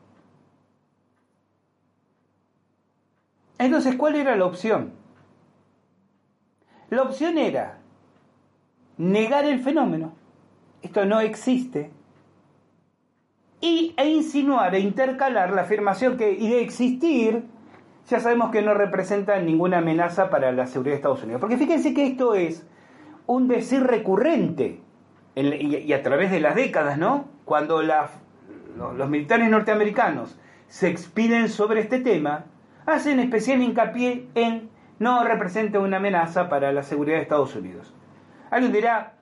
Entonces, ¿cuál era la opción? La opción era negar el fenómeno, esto no existe, y, e insinuar e intercalar la afirmación que y de existir ya sabemos que no representa ninguna amenaza para la seguridad de Estados Unidos. Porque fíjense que esto es un decir recurrente y, a través de las décadas, ¿no? Cuando los militares norteamericanos se expiden sobre este tema, hacen especial hincapié en no representa una amenaza para la seguridad de Estados Unidos. Alguien dirá,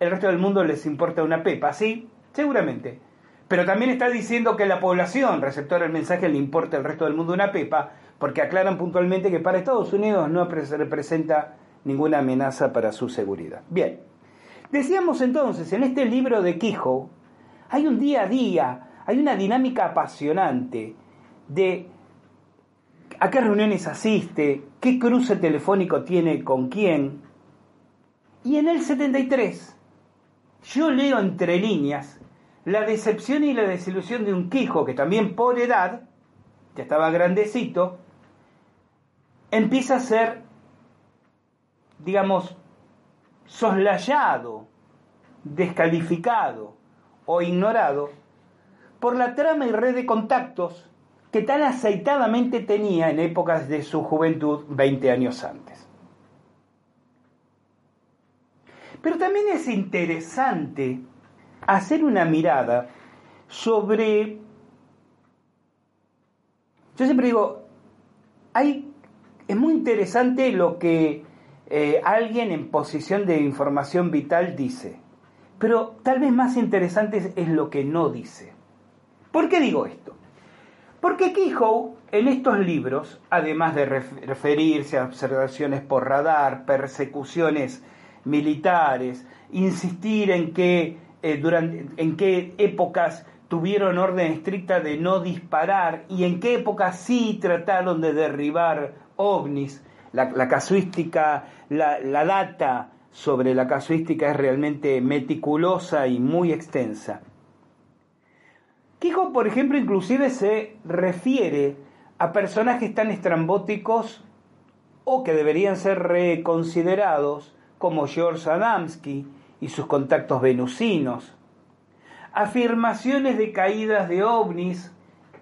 el resto del mundo les importa una pepa, sí, seguramente. Pero también está diciendo que la población receptora del mensaje le importa el resto del mundo una pepa, porque aclaran puntualmente que para Estados Unidos no representa ninguna amenaza para su seguridad. Bien, decíamos entonces, en este libro de Quijo, hay un día a día, hay una dinámica apasionante de a qué reuniones asiste, qué cruce telefónico tiene con quién. Y en el 73, yo leo entre líneas la decepción y la desilusión de un Quijo que también por edad, ya estaba grandecito, empieza a ser, digamos, soslayado, descalificado o ignorado por la trama y red de contactos que tan aceitadamente tenía en épocas de su juventud 20 años antes. Pero también es interesante hacer una mirada sobre... Yo siempre digo, hay, es muy interesante lo que eh, alguien en posición de información vital dice, pero tal vez más interesante es lo que no dice. ¿Por qué digo esto? Porque Kehoe en estos libros, además de referirse a observaciones por radar, persecuciones militares, insistir en que eh, durante, en qué épocas tuvieron orden estricta de no disparar y en qué épocas sí trataron de derribar ovnis, la, casuística, la, la data sobre la casuística es realmente meticulosa y muy extensa. Quijo, por ejemplo, inclusive se refiere a personajes tan estrambóticos o que deberían ser reconsiderados como George Adamski y sus contactos venusinos. Afirmaciones de caídas de ovnis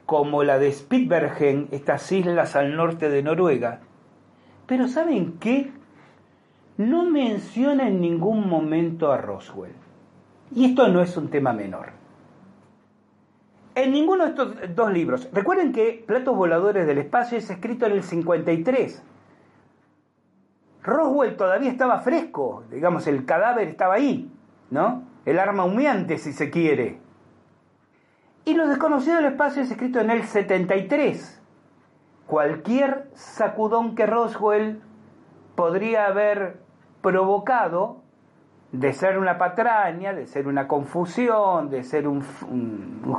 como la de Spitsbergen, estas islas al norte de Noruega. Pero ¿saben qué? No menciona en ningún momento a Roswell. Y esto no es un tema menor. En ninguno de estos dos libros. Recuerden que Platos Voladores del Espacio es escrito en el 53. Roswell todavía estaba fresco, digamos, el cadáver estaba ahí, ¿no? El arma humeante, si se quiere. Y Los Desconocidos del Espacio es escrito en el 73. Cualquier sacudón que Roswell podría haber provocado de ser una patraña, de ser una confusión, de ser un,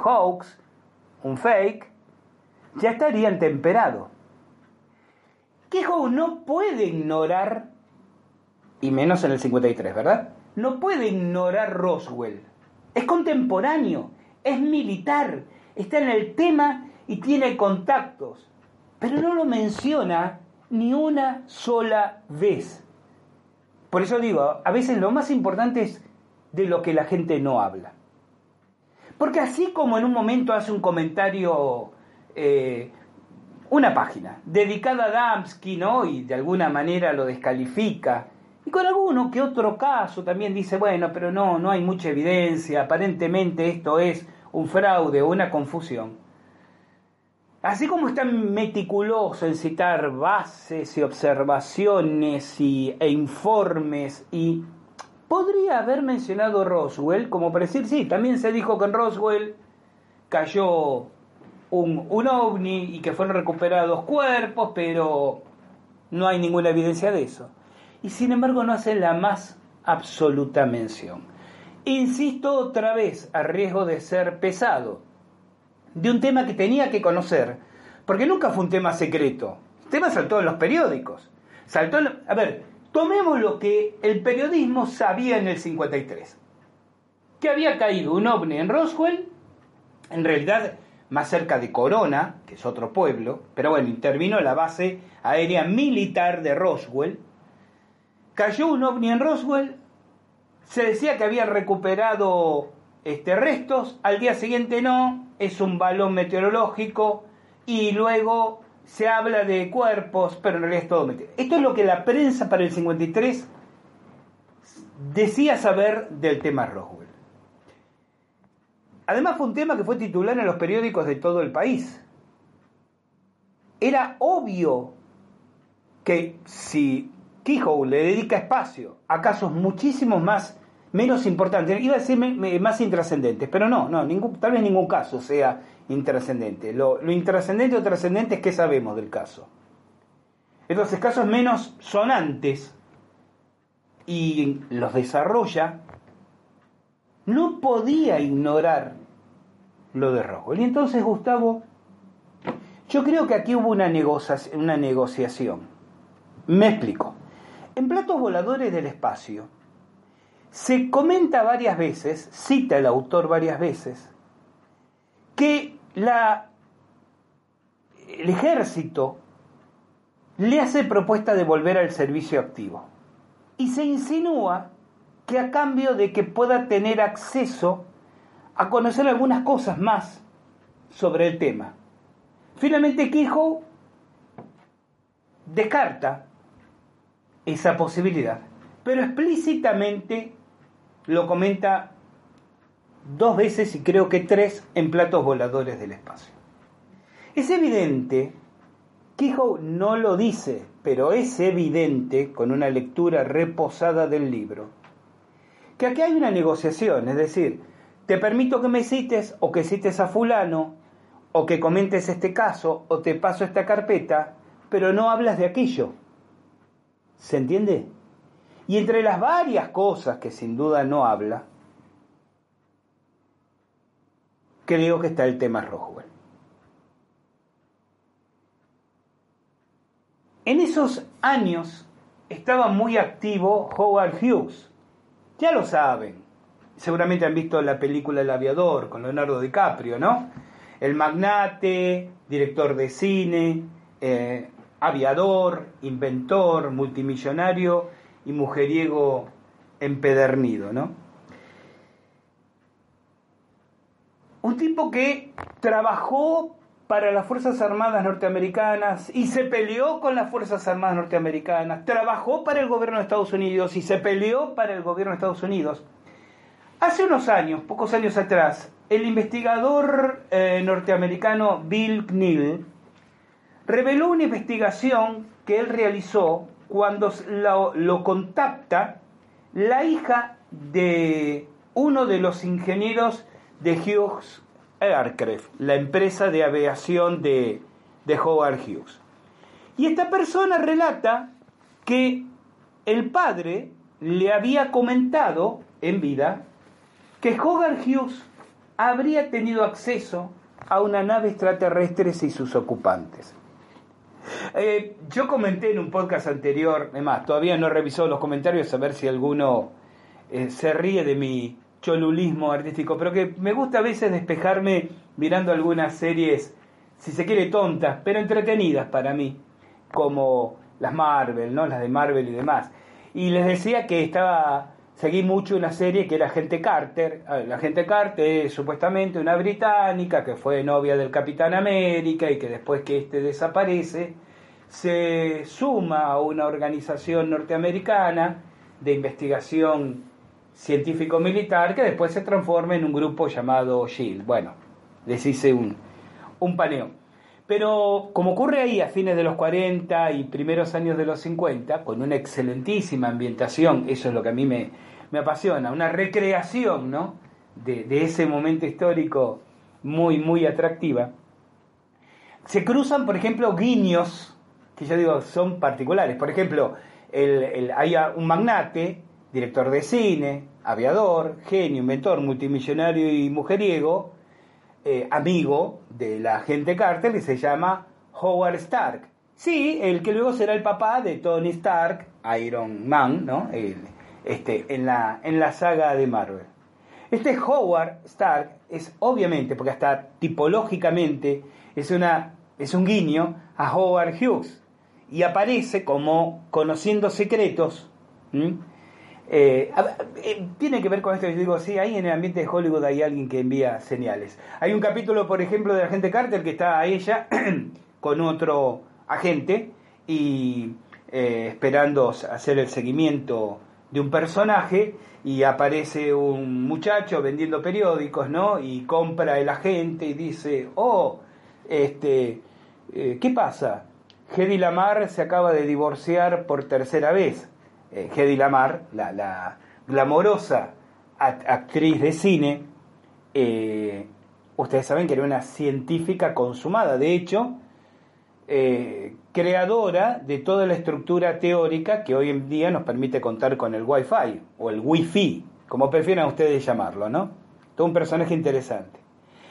hoax, un fake, ya estarían temperados. Kehoe no puede ignorar, y menos en el 53, ¿verdad? No puede ignorar Roswell. Es contemporáneo, es militar, está en el tema y tiene contactos, pero no lo menciona ni una sola vez. Por eso digo, a veces lo más importante es de lo que la gente no habla. Porque así como en un momento hace un comentario, eh, una página dedicada a Damsky, ¿no? Y de alguna manera lo descalifica. Y con alguno que otro caso también dice, bueno, pero no, no hay mucha evidencia, aparentemente esto es un fraude o una confusión. Así como está meticuloso en citar bases y observaciones y, e informes y podría haber mencionado Roswell como para decir, sí, también se dijo que en Roswell cayó un, ovni y que fueron recuperados cuerpos, pero no hay ninguna evidencia de eso. Y sin embargo no hace la más absoluta mención. Insisto otra vez, a riesgo de ser pesado, de un tema que tenía que conocer, porque nunca fue un tema secreto. El tema saltó en los periódicos. Saltó A ver, tomemos lo que el periodismo sabía en el 53. Que había caído un ovni en Roswell, en realidad más cerca de Corona, que es otro pueblo, pero bueno, intervino la base aérea militar de Roswell. Cayó un ovni en Roswell, se decía que había recuperado este, restos, al día siguiente no, es un balón meteorológico y luego se habla de cuerpos, pero en realidad es todo mentira. Esto es lo que la prensa para el 53 decía saber del tema Roswell. Además fue un tema que fue titular en los periódicos de todo el país. Era obvio que si Keyhole le dedica espacio a casos muchísimos más menos importantes, iba a decir más intrascendentes, pero no, no, tal vez ningún caso sea intrascendente. Lo, lo intrascendente o trascendente es que sabemos del caso. Entonces, casos menos sonantes y los desarrolla no podía ignorar lo de Roswell. Y entonces, Gustavo, yo creo que aquí hubo una, una negociación. Me explico. En Platos Voladores del Espacio se comenta varias veces, cita el autor varias veces, que la, el ejército le hace propuesta de volver al servicio activo. Y se insinúa que a cambio de que pueda tener acceso a conocer algunas cosas más sobre el tema. Finalmente Quijo descarta esa posibilidad, pero explícitamente lo comenta dos veces y creo que tres en platos voladores del espacio. Es evidente, Quijo no lo dice, pero es evidente con una lectura reposada del libro, que aquí hay una negociación, es decir, te permito que me cites o que cites a fulano o que comentes este caso o te paso esta carpeta, pero no hablas de aquello. ¿Se entiende? Y entre las varias cosas que sin duda no habla, creo que está el tema Roswell. En esos años estaba muy activo Howard Hughes, ya lo saben, seguramente han visto la película El aviador con Leonardo DiCaprio, ¿no? El magnate, director de cine, eh, aviador, inventor, multimillonario y mujeriego empedernido, ¿no? Un tipo que trabajó para las Fuerzas Armadas norteamericanas y se peleó con las Fuerzas Armadas norteamericanas, trabajó para el gobierno de Estados Unidos y se peleó para el gobierno de Estados Unidos. Hace unos años, pocos años atrás, el investigador eh, norteamericano Bill Knill reveló una investigación que él realizó cuando lo, lo contacta la hija de uno de los ingenieros de Hughes Aircraft, la empresa de aviación de, de Howard Hughes. Y esta persona relata que el padre le había comentado en vida que Howard Hughes habría tenido acceso a una nave extraterrestre y sus ocupantes. Eh, yo comenté en un podcast anterior, además, todavía no he revisado los comentarios a ver si alguno eh, se ríe de mi cholulismo artístico, pero que me gusta a veces despejarme mirando algunas series, si se quiere, tontas, pero entretenidas para mí, como las Marvel, ¿no? Las de Marvel y demás. Y les decía que estaba seguí mucho una serie que era Gente Carter. La Gente Carter es supuestamente una británica que fue novia del Capitán América y que después que éste desaparece, se suma a una organización norteamericana de investigación científico-militar que después se transforma en un grupo llamado SHIELD. Bueno, les hice un, un paneo. Pero como ocurre ahí a fines de los 40 y primeros años de los 50, con una excelentísima ambientación, eso es lo que a mí me, me apasiona, una recreación ¿no? de, de ese momento histórico muy, muy atractiva, se cruzan, por ejemplo, guiños que yo digo son particulares. Por ejemplo, el, hay un magnate, director de cine, aviador, genio, inventor, multimillonario y mujeriego, eh, amigo de la gente Carter, que se llama Howard Stark. Sí, el que luego será el papá de Tony Stark, Iron Man, ¿no? este, en, la, en la saga de Marvel. Este Howard Stark es obviamente, porque hasta tipológicamente es, una, es un guiño a Howard Hughes, y aparece como conociendo secretos. Eh, eh, tiene que ver con esto, yo digo, sí, ahí en el ambiente de Hollywood hay alguien que envía señales. Hay un capítulo, por ejemplo, de la agente Carter que está a ella con otro agente y eh, esperando hacer el seguimiento de un personaje y aparece un muchacho vendiendo periódicos, ¿no? Y compra el agente y dice, oh, este, ¿qué pasa? Hedy Lamar se acaba de divorciar por tercera vez. Eh, Hedy Lamar, la, la glamorosa actriz de cine, eh, ustedes saben que era una científica consumada, de hecho, eh, creadora de toda la estructura teórica que hoy en día nos permite contar con el Wi-Fi o el Wi-Fi, como prefieran ustedes llamarlo, ¿no? Todo un personaje interesante.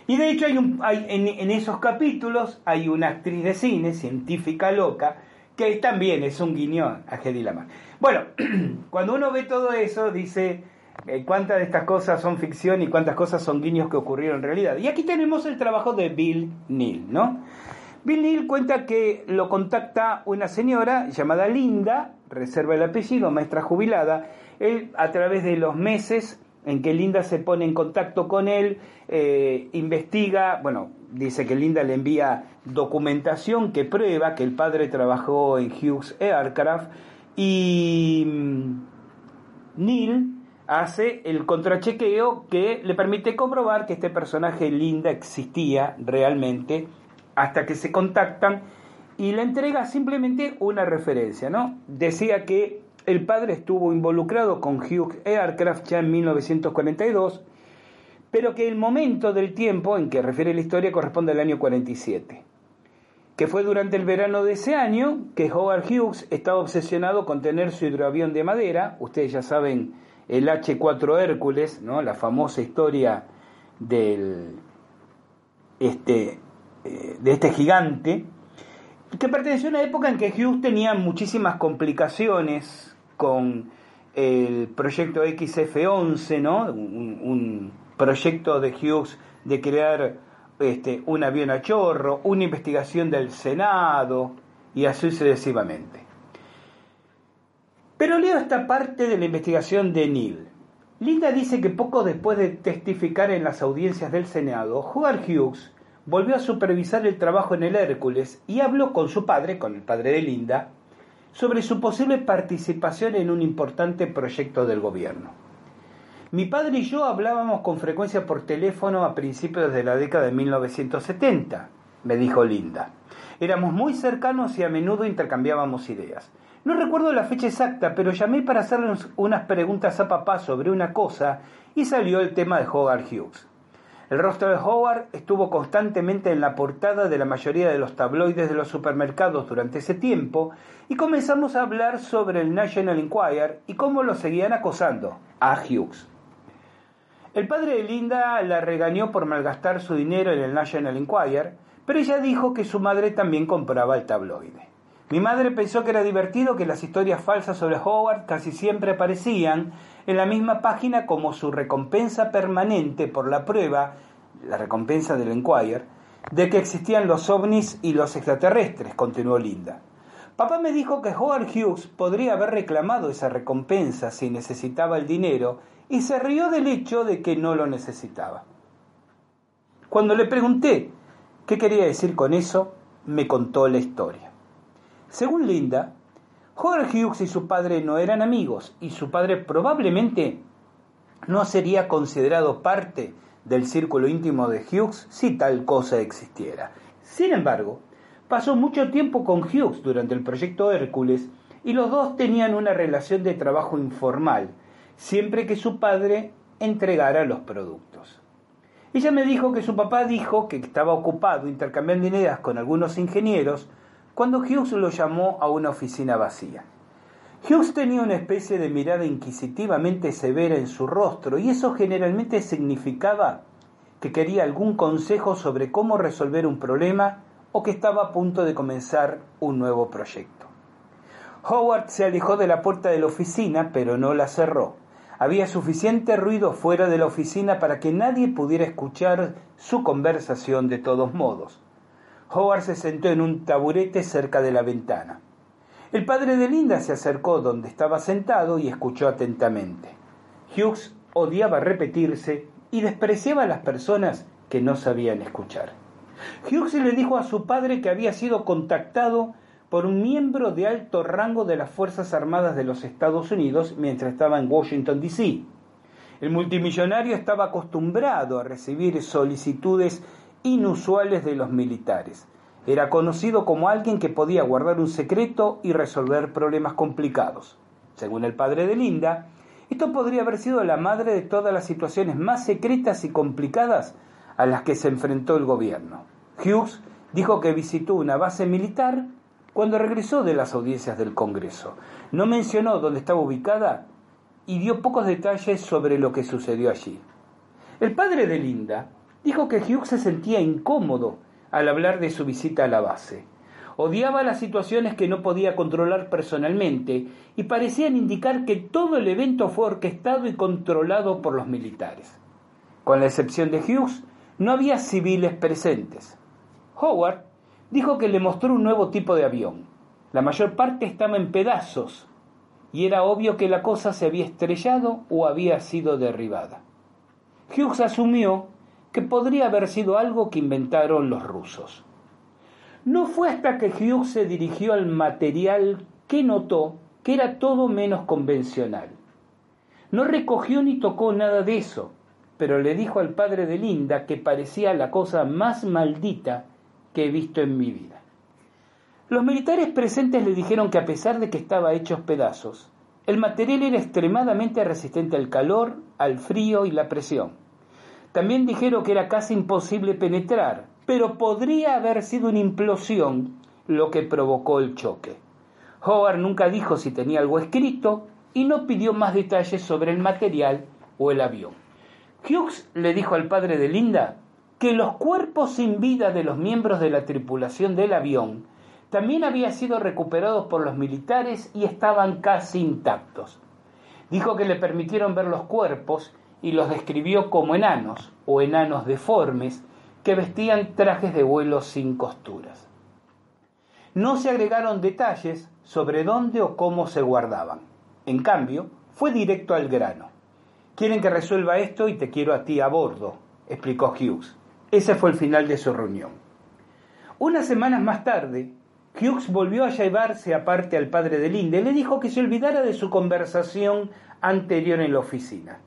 Y de hecho hay un, hay, en, esos capítulos hay una actriz de cine, científica loca, que también es un guiño a Hedy Lamar. Bueno, cuando uno ve todo eso, dice eh, cuántas de estas cosas son ficción y cuántas cosas son guiños que ocurrieron en realidad. Y aquí tenemos el trabajo de Bill Neal, ¿no? Bill Neal cuenta que lo contacta una señora llamada Linda, reserva el apellido, maestra jubilada. Él, a través de los meses, en que Linda se pone en contacto con él, eh, investiga, bueno, dice que Linda le envía documentación que prueba que el padre trabajó en Hughes Aircraft y mm, Neil hace el contrachequeo que le permite comprobar que este personaje Linda existía realmente hasta que se contactan y le entrega simplemente una referencia, ¿no? Decía que el padre estuvo involucrado con Hughes Aircraft ya en 1942, pero que el momento del tiempo en que refiere la historia corresponde al año 47, que fue durante el verano de ese año que Howard Hughes estaba obsesionado con tener su hidroavión de madera, ustedes ya saben el H4 Hércules, ¿no? la famosa historia del, este, eh, de este gigante, que perteneció a una época en que Hughes tenía muchísimas complicaciones con el proyecto XF-11, ¿no? Un, proyecto de Hughes de crear este, un avión a chorro, una investigación del Senado y así sucesivamente. Pero leo esta parte de la investigación de Neil. Linda dice que poco después de testificar en las audiencias del Senado, Howard Hughes volvió a supervisar el trabajo en el Hércules y habló con su padre, con el padre de Linda, sobre su posible participación en un importante proyecto del gobierno. Mi padre y yo hablábamos con frecuencia por teléfono a principios de la década de 1970, me dijo Linda. Éramos muy cercanos y a menudo intercambiábamos ideas. No recuerdo la fecha exacta, pero llamé para hacerle unas preguntas a papá sobre una cosa y salió el tema de Howard Hughes. El rostro de Howard estuvo constantemente en la portada de la mayoría de los tabloides de los supermercados durante ese tiempo y comenzamos a hablar sobre el National Enquirer y cómo lo seguían acosando a Hughes. El padre de Linda la regañó por malgastar su dinero en el National Enquirer, pero ella dijo que su madre también compraba el tabloide. Mi madre pensó que era divertido que las historias falsas sobre Howard casi siempre aparecían en la misma página como su recompensa permanente por la prueba, la recompensa del Enquirer, de que existían los ovnis y los extraterrestres, continuó Linda. Papá me dijo que Howard Hughes podría haber reclamado esa recompensa si necesitaba el dinero y se rió del hecho de que no lo necesitaba. Cuando le pregunté qué quería decir con eso, me contó la historia. Según Linda, Howard Hughes y su padre no eran amigos y su padre probablemente no sería considerado parte del círculo íntimo de Hughes si tal cosa existiera. Sin embargo, pasó mucho tiempo con Hughes durante el proyecto Hércules y los dos tenían una relación de trabajo informal, siempre que su padre entregara los productos. Ella me dijo que su papá dijo que estaba ocupado intercambiando ideas con algunos ingenieros cuando Hughes lo llamó a una oficina vacía. Hughes tenía una especie de mirada inquisitivamente severa en su rostro y eso generalmente significaba que quería algún consejo sobre cómo resolver un problema o que estaba a punto de comenzar un nuevo proyecto. Howard se alejó de la puerta de la oficina, pero no la cerró. Había suficiente ruido fuera de la oficina para que nadie pudiera escuchar su conversación de todos modos. Howard se sentó en un taburete cerca de la ventana. El padre de Linda se acercó donde estaba sentado y escuchó atentamente. Hughes odiaba repetirse y despreciaba a las personas que no sabían escuchar. Hughes le dijo a su padre que había sido contactado por un miembro de alto rango de las Fuerzas Armadas de los Estados Unidos mientras estaba en Washington, D.C. El multimillonario estaba acostumbrado a recibir solicitudes inusuales de los militares. Era conocido como alguien que podía guardar un secreto y resolver problemas complicados. Según el padre de Linda, esto podría haber sido la madre de todas las situaciones más secretas y complicadas a las que se enfrentó el gobierno. Hughes dijo que visitó una base militar cuando regresó de las audiencias del Congreso. No mencionó dónde estaba ubicada y dio pocos detalles sobre lo que sucedió allí. El padre de Linda dijo que Hughes se sentía incómodo al hablar de su visita a la base. Odiaba las situaciones que no podía controlar personalmente y parecían indicar que todo el evento fue orquestado y controlado por los militares. Con la excepción de Hughes, no había civiles presentes. Howard dijo que le mostró un nuevo tipo de avión. La mayor parte estaba en pedazos y era obvio que la cosa se había estrellado o había sido derribada. Hughes asumió que podría haber sido algo que inventaron los rusos. No fue hasta que Hughes se dirigió al material que notó que era todo menos convencional. No recogió ni tocó nada de eso, pero le dijo al padre de Linda que parecía la cosa más maldita que he visto en mi vida. Los militares presentes le dijeron que a pesar de que estaba hecho pedazos, el material era extremadamente resistente al calor, al frío y la presión. También dijeron que era casi imposible penetrar, pero podría haber sido una implosión lo que provocó el choque. Howard nunca dijo si tenía algo escrito y no pidió más detalles sobre el material o el avión. Hughes le dijo al padre de Linda que los cuerpos sin vida de los miembros de la tripulación del avión también habían sido recuperados por los militares y estaban casi intactos. Dijo que le permitieron ver los cuerpos y los describió como enanos o enanos deformes que vestían trajes de vuelo sin costuras. No se agregaron detalles sobre dónde o cómo se guardaban. En cambio, fue directo al grano. Quieren que resuelva esto y te quiero a ti a bordo, explicó Hughes. Ese fue el final de su reunión. Unas semanas más tarde, Hughes volvió a llevarse aparte al padre de Linda y le dijo que se olvidara de su conversación anterior en la oficina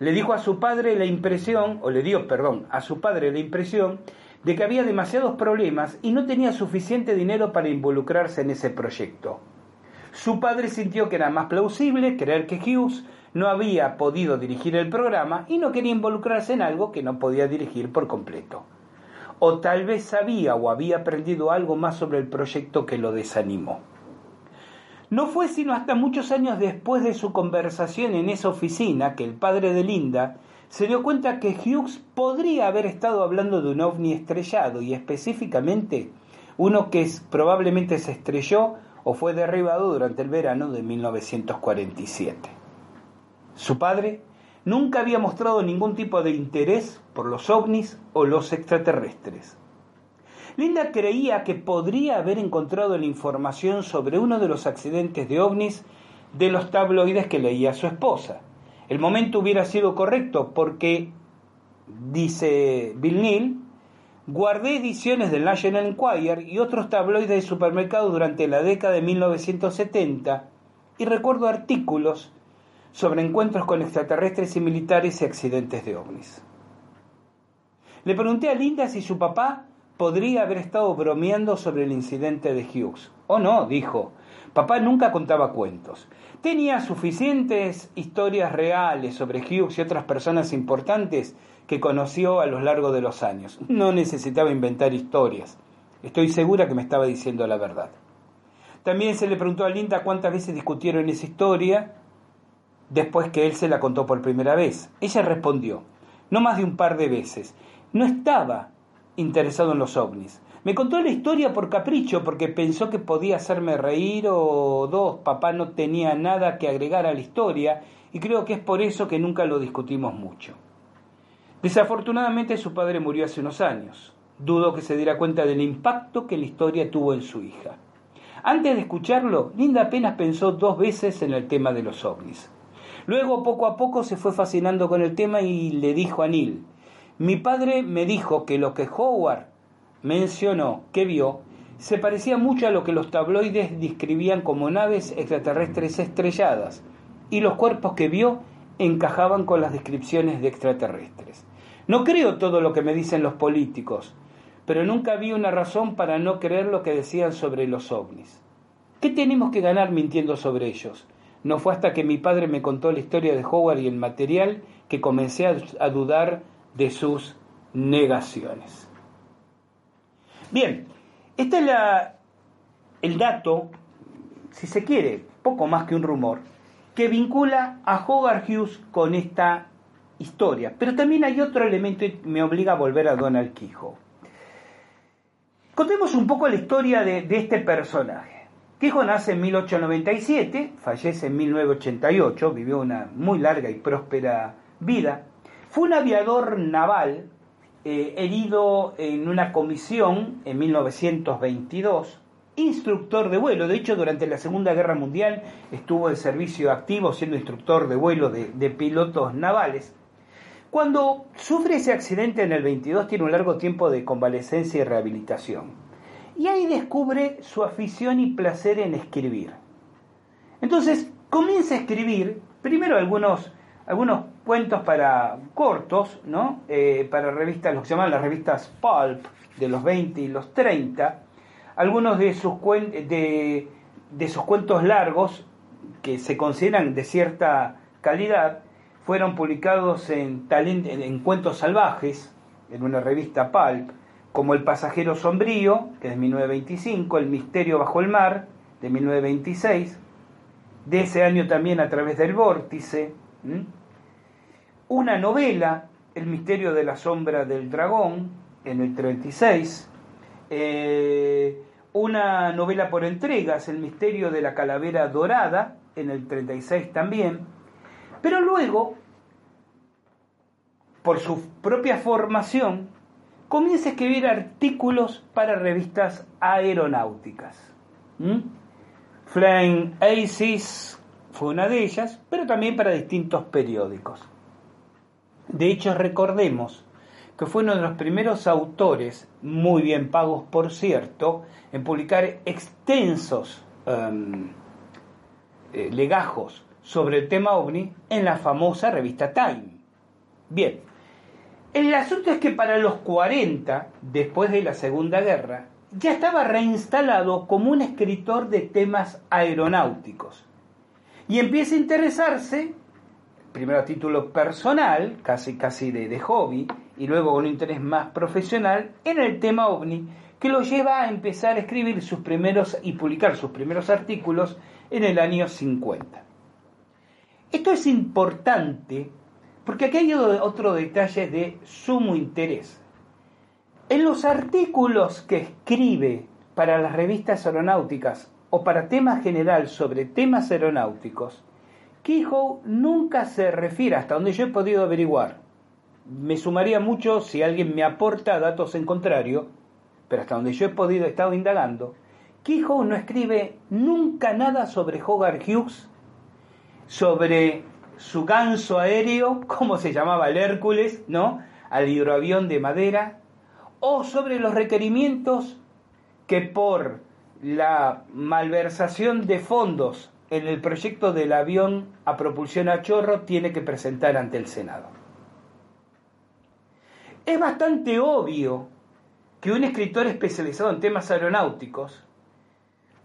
le dijo a su padre la impresión, o le dio, perdón, a su padre la impresión de que había demasiados problemas y no tenía suficiente dinero para involucrarse en ese proyecto. Su padre sintió que era más plausible creer que Hughes no había podido dirigir el programa y no quería involucrarse en algo que no podía dirigir por completo. O tal vez sabía o había aprendido algo más sobre el proyecto que lo desanimó. No fue sino hasta muchos años después de su conversación en esa oficina que el padre de Linda se dio cuenta que Hughes podría haber estado hablando de un ovni estrellado y específicamente uno que probablemente se estrelló o fue derribado durante el verano de 1947. Su padre nunca había mostrado ningún tipo de interés por los ovnis o los extraterrestres. Linda creía que podría haber encontrado la información sobre uno de los accidentes de ovnis de los tabloides que leía su esposa. El momento hubiera sido correcto porque, dice Bill Neal, guardé ediciones del National Enquirer y otros tabloides de supermercados durante la década de 1970 y recuerdo artículos sobre encuentros con extraterrestres y militares y accidentes de ovnis. Le pregunté a Linda si su papá podría haber estado bromeando sobre el incidente de Hughes. Oh no, dijo. Papá nunca contaba cuentos. Tenía suficientes historias reales sobre Hughes y otras personas importantes que conoció a lo largo de los años. No necesitaba inventar historias. Estoy segura que me estaba diciendo la verdad. También se le preguntó a Linda cuántas veces discutieron esa historia después que él se la contó por primera vez. Ella respondió, no más de un par de veces. No estaba interesado en los ovnis. Me contó la historia por capricho, porque pensó que podía hacerme reír o dos, papá no tenía nada que agregar a la historia y creo que es por eso que nunca lo discutimos mucho. Desafortunadamente su padre murió hace unos años. Dudo que se diera cuenta del impacto que la historia tuvo en su hija. Antes de escucharlo, Linda apenas pensó dos veces en el tema de los ovnis. Luego, poco a poco, se fue fascinando con el tema y le dijo a Neil, mi padre me dijo que lo que Howard mencionó que vio se parecía mucho a lo que los tabloides describían como naves extraterrestres estrelladas, y los cuerpos que vio encajaban con las descripciones de extraterrestres. No creo todo lo que me dicen los políticos, pero nunca vi una razón para no creer lo que decían sobre los ovnis. ¿Qué tenemos que ganar mintiendo sobre ellos? No fue hasta que mi padre me contó la historia de Howard y el material que comencé a, dudar de sus negaciones. Bien, este es el dato, si se quiere, poco más que un rumor, que vincula a Howard Hughes con esta historia. Pero también hay otro elemento y me obliga a volver a Donald Quijo. Contemos un poco la historia de, de este personaje. Quijo nace en 1897, fallece en 1988, vivió una muy larga y próspera vida. Fue un aviador naval eh, herido en una comisión en 1922, instructor de vuelo. De hecho, durante la Segunda Guerra Mundial estuvo en servicio activo siendo instructor de vuelo de, de pilotos navales. Cuando sufre ese accidente en el 22 tiene un largo tiempo de convalecencia y rehabilitación y ahí descubre su afición y placer en escribir. Entonces comienza a escribir primero algunos, algunos cuentos para cortos, ¿no? Eh, para revistas, lo que se llaman las revistas Pulp de los 20 y los 30, algunos de sus, de, de sus cuentos largos, que se consideran de cierta calidad, fueron publicados en, en Cuentos Salvajes, en una revista Pulp, como El pasajero sombrío, que es de 1925, El misterio bajo el mar, de 1926, de ese año también A través del vórtice, una novela, El misterio de la sombra del dragón, en el 36, eh, una novela por entregas, El misterio de la calavera dorada, en el 36 también, pero luego, por su propia formación, comienza a escribir artículos para revistas aeronáuticas. ¿Mm? Flying Aces fue una de ellas, pero también para distintos periódicos. De hecho, recordemos que fue uno de los primeros autores, muy bien pagos por cierto, en publicar extensos em, eh, legajos sobre el tema ovni en la famosa revista Time. Bien, el asunto es que para los 40, después de la Segunda Guerra, ya estaba reinstalado como un escritor de temas aeronáuticos. Y empieza a interesarse, primero a título personal, casi casi de, de hobby, y luego con un interés más profesional, en el tema ovni, que lo lleva a empezar a escribir sus primeros y publicar sus primeros artículos en el año 50. Esto es importante porque aquí hay otro detalle de sumo interés. En los artículos que escribe para las revistas aeronáuticas o para temas general sobre temas aeronáuticos, Kehoe nunca se refiere, hasta donde yo he podido averiguar, me sumaría mucho si alguien me aporta datos en contrario, pero hasta donde yo he podido, he estado indagando, Kehoe no escribe nunca nada sobre Hogarth Hughes, sobre su ganso aéreo, como se llamaba el Hércules, ¿no? Al hidroavión de madera, o sobre los requerimientos que por la malversación de fondos en el proyecto del avión a propulsión a chorro tiene que presentar ante el Senado. Es bastante obvio que un escritor especializado en temas aeronáuticos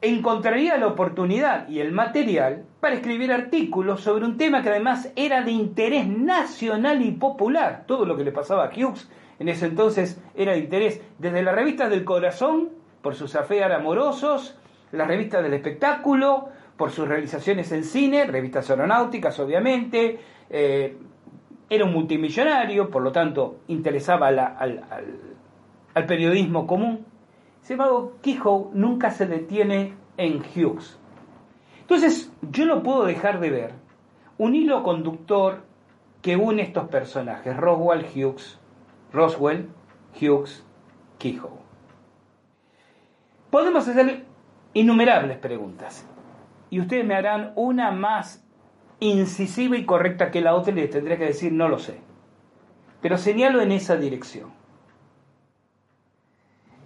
encontraría la oportunidad y el material para escribir artículos sobre un tema que además era de interés nacional y popular. Todo lo que le pasaba a Hughes en ese entonces era de interés desde las revistas del corazón, por sus afear amorosos, las revistas del espectáculo, por sus realizaciones en cine, revistas aeronáuticas obviamente, eh, era un multimillonario, por lo tanto interesaba al, al periodismo común. Sin embargo, Kehoe nunca se detiene en Hughes. Entonces, yo no puedo dejar de ver un hilo conductor que une estos personajes, Roswell, Hughes, Roswell, Hughes, Kehoe. Podemos hacer innumerables preguntas y ustedes me harán una más incisiva y correcta que la otra y les tendré que decir no lo sé. Pero señalo en esa dirección.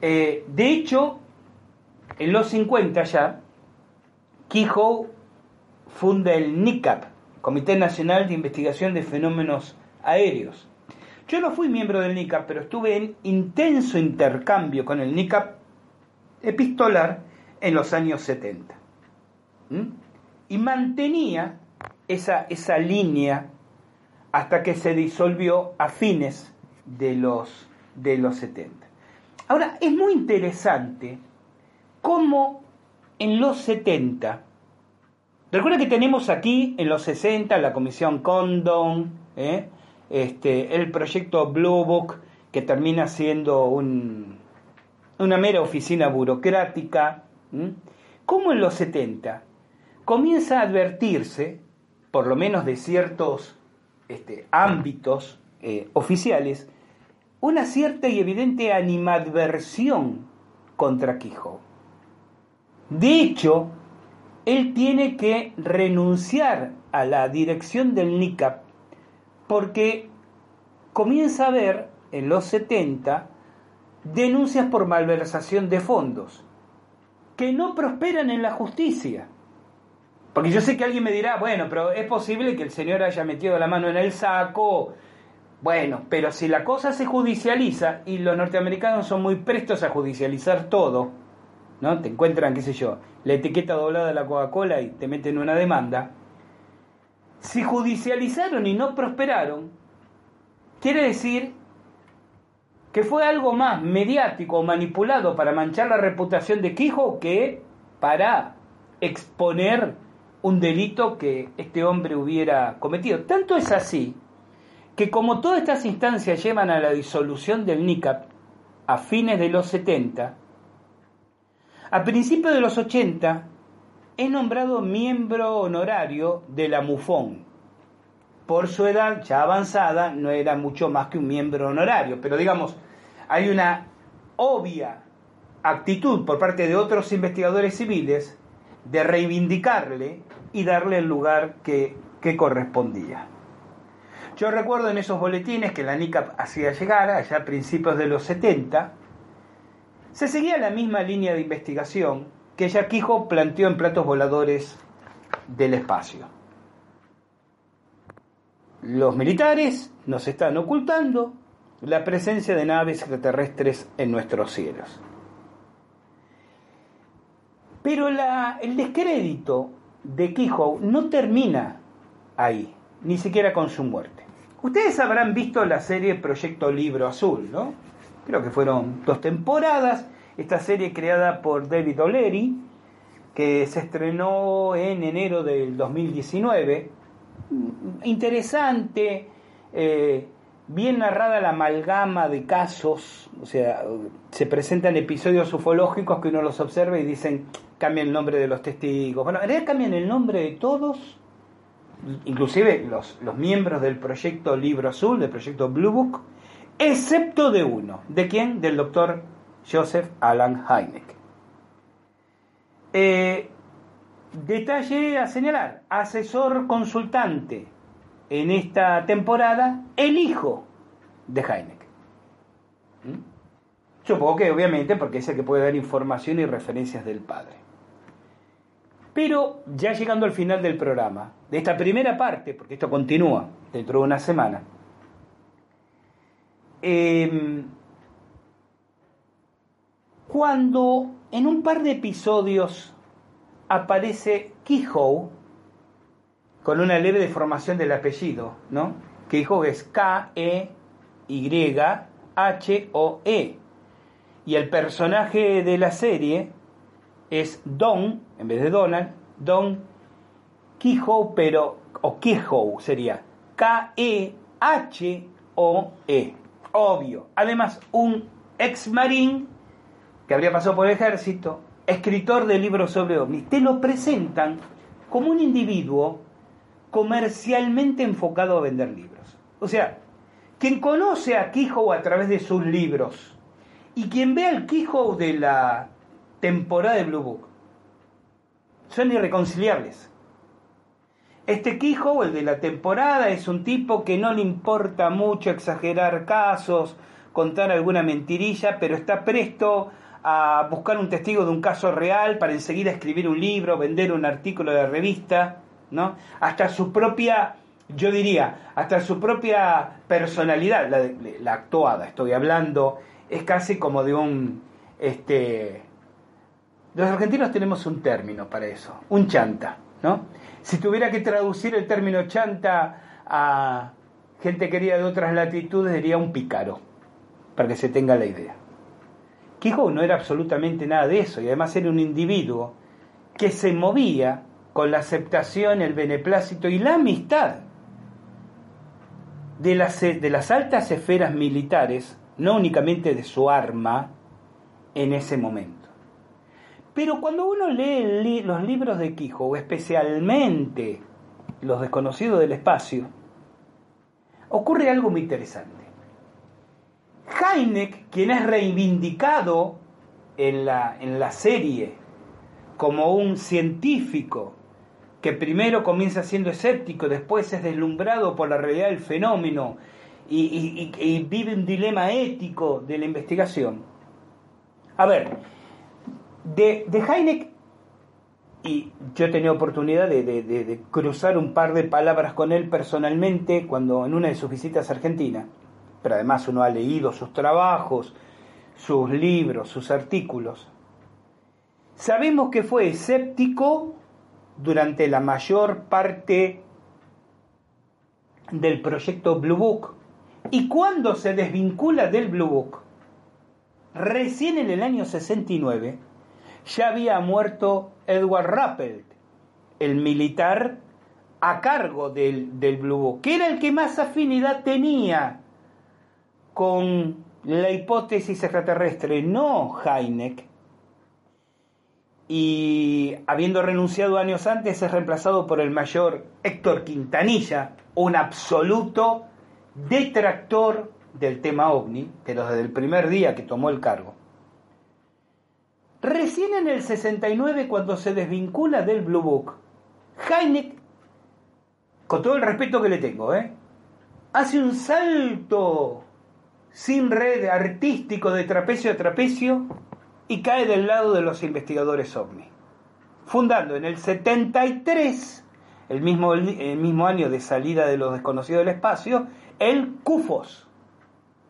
Eh, de hecho, en los 50 ya, Kehoe funda el NICAP, Comité Nacional de Investigación de Fenómenos Aéreos. Yo no fui miembro del NICAP, pero estuve en intenso intercambio con el NICAP epistolar en los años 70. Y mantenía esa, esa línea hasta que se disolvió a fines de los, de los 70. Ahora, es muy interesante cómo en los 70, recuerda que tenemos aquí en los 60 la comisión Condon, ¿eh? este, el proyecto Blue Book, que termina siendo un, una mera oficina burocrática, cómo en los 70 comienza a advertirse, por lo menos de ciertos este, ámbitos eh, oficiales, una cierta y evidente animadversión contra Quijo. De hecho, él tiene que renunciar a la dirección del NICAP porque comienza a ver en los 70 denuncias por malversación de fondos que no prosperan en la justicia. Porque yo sé que alguien me dirá, bueno, pero es posible que el señor haya metido la mano en el saco bueno, pero si la cosa se judicializa y los norteamericanos son muy prestos a judicializar todo, ¿no? Te encuentran, qué sé yo, la etiqueta doblada de la Coca-Cola y te meten una demanda. Si judicializaron y no prosperaron, quiere decir que fue algo más mediático o manipulado para manchar la reputación de Quijo que para exponer un delito que este hombre hubiera cometido. Tanto es así que como todas estas instancias llevan a la disolución del NICAP a fines de los 70, a principios de los 80 es nombrado miembro honorario de la MUFON. Por su edad ya avanzada no era mucho más que un miembro honorario, pero digamos, hay una obvia actitud por parte de otros investigadores civiles de reivindicarle y darle el lugar que, que correspondía. Yo recuerdo en esos boletines que la NICAP hacía llegar, allá a principios de los 70, se seguía la misma línea de investigación que Yaquijo planteó en platos voladores del espacio. Los militares nos están ocultando la presencia de naves extraterrestres en nuestros cielos. Pero el descrédito de Quijo no termina ahí, ni siquiera con su muerte. Ustedes habrán visto la serie Proyecto Libro Azul, ¿no? Creo que fueron dos temporadas. Esta serie creada por David O'Leary, que se estrenó en enero del 2019. Interesante, eh, bien narrada la amalgama de casos, o sea, se presentan episodios ufológicos que uno los observa y dicen, cambian el nombre de los testigos. Bueno, en realidad cambian el nombre de todos inclusive los, los miembros del proyecto Libro Azul, del proyecto Blue Book, excepto de uno. ¿De quién? Del doctor Joseph Alan Hynek. Eh, detalle a señalar, asesor consultante en esta temporada, el hijo de Hynek. ¿Mm? Supongo que obviamente porque es el que puede dar información y referencias del padre. Pero ya llegando al final del programa, de esta primera parte, porque esto continúa dentro de una semana, em, cuando en un par de episodios aparece Kehoe con una leve deformación del apellido, ¿no? Kehoe es K-E-Y-H-O-E. Y el personaje de la serie es Don, en vez de Donald, Don Kehoe, pero, o Kehoe sería K-E-H-O-E. Obvio. Además, un ex marín que habría pasado por el ejército, escritor de libros sobre ovnis, te lo presentan como un individuo comercialmente enfocado a vender libros. O sea, quien conoce a Kehoe a través de sus libros y quien ve al Kehoe de la temporada de Blue Book son irreconciliables. Este Kehoe, el de la temporada, es un tipo que no le importa mucho exagerar casos, contar alguna mentirilla, pero está presto a buscar un testigo de un caso real para enseguida escribir un libro, vender un artículo de revista, ¿no? Hasta su propia, yo diría, hasta su propia personalidad, la, la actuada, estoy hablando, es casi como de un, este, los argentinos tenemos un término para eso, un chanta, ¿no? Si tuviera que traducir el término chanta a gente querida de otras latitudes, diría un pícaro, para que se tenga la idea. Quijote no era absolutamente nada de eso, y además era un individuo que se movía con la aceptación, el beneplácito y la amistad de las altas esferas militares, no únicamente de su arma, en ese momento. Pero cuando uno lee los libros de Quijote, especialmente Los desconocidos del espacio, ocurre algo muy interesante. Heineck, quien es reivindicado en la, en la serie como un científico que primero comienza siendo escéptico, después es deslumbrado por la realidad del fenómeno y vive un dilema ético de la investigación. A ver, de, de Heineck, y yo he tenido oportunidad de, cruzar un par de palabras con él personalmente cuando en una de sus visitas a Argentina, pero además uno ha leído sus trabajos, sus libros, sus artículos. Sabemos que fue escéptico durante la mayor parte del proyecto Blue Book. Y cuando se desvincula del Blue Book, recién en el año 69, ya había muerto Edward Rappelt, el militar a cargo del, del Blue Book, que era el que más afinidad tenía con la hipótesis extraterrestre, no Heineck. Y habiendo renunciado años antes, es reemplazado por el mayor Héctor Quintanilla, un absoluto detractor del tema ovni, pero desde el primer día que tomó el cargo. Recién en el 69, cuando se desvincula del Blue Book, Heineck, con todo el respeto que le tengo, ¿eh? hace un salto sin red artístico de trapecio a trapecio y cae del lado de los investigadores ovni, fundando en el 73, el mismo, el mismo año de salida de los desconocidos del espacio, el CUFOS,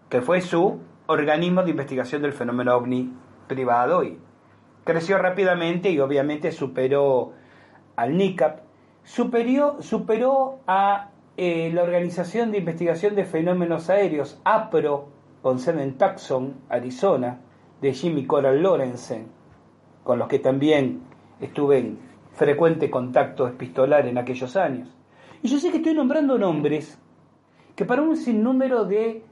que fue su organismo de investigación del fenómeno ovni privado y creció rápidamente y obviamente superó al NICAP, superó, superó a eh, la Organización de Investigación de Fenómenos Aéreos, APRO, con sede en Tucson, Arizona, de Jimmy Coral Lorenzen, con los que también estuve en frecuente contacto epistolar en aquellos años. Y yo sé que estoy nombrando nombres que para un sinnúmero de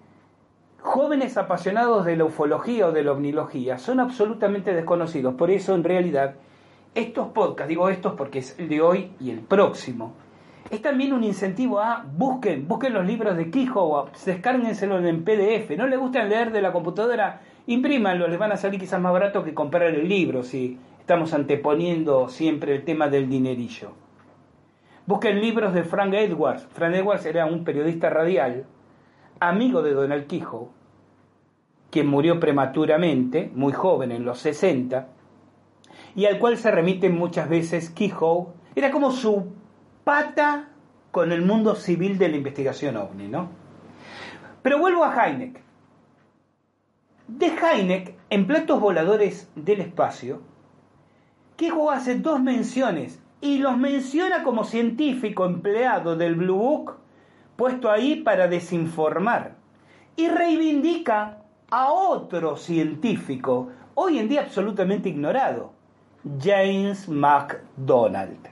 jóvenes apasionados de la ufología o de la ovnilogía son absolutamente desconocidos. Por eso, en realidad, estos podcasts, digo estos porque es el de hoy y el próximo, es también un incentivo a busquen, busquen los libros de Quijo, descárguenselo en PDF. No les gustan leer de la computadora, imprímanlo, les van a salir quizás más barato que comprar el libro si estamos anteponiendo siempre el tema del dinerillo. Busquen libros de Frank Edwards. Frank Edwards era un periodista radial amigo de Donald Quijote, quien murió prematuramente, muy joven, en los 60, y al cual se remiten muchas veces Quijote, era como su pata con el mundo civil de la investigación ovni, ¿no? Pero vuelvo a Heineck. De Heineck, en Platos Voladores del Espacio, Kejo hace dos menciones y los menciona como científico empleado del Blue Book, puesto ahí para desinformar, y reivindica a otro científico, hoy en día absolutamente ignorado, James McDonald.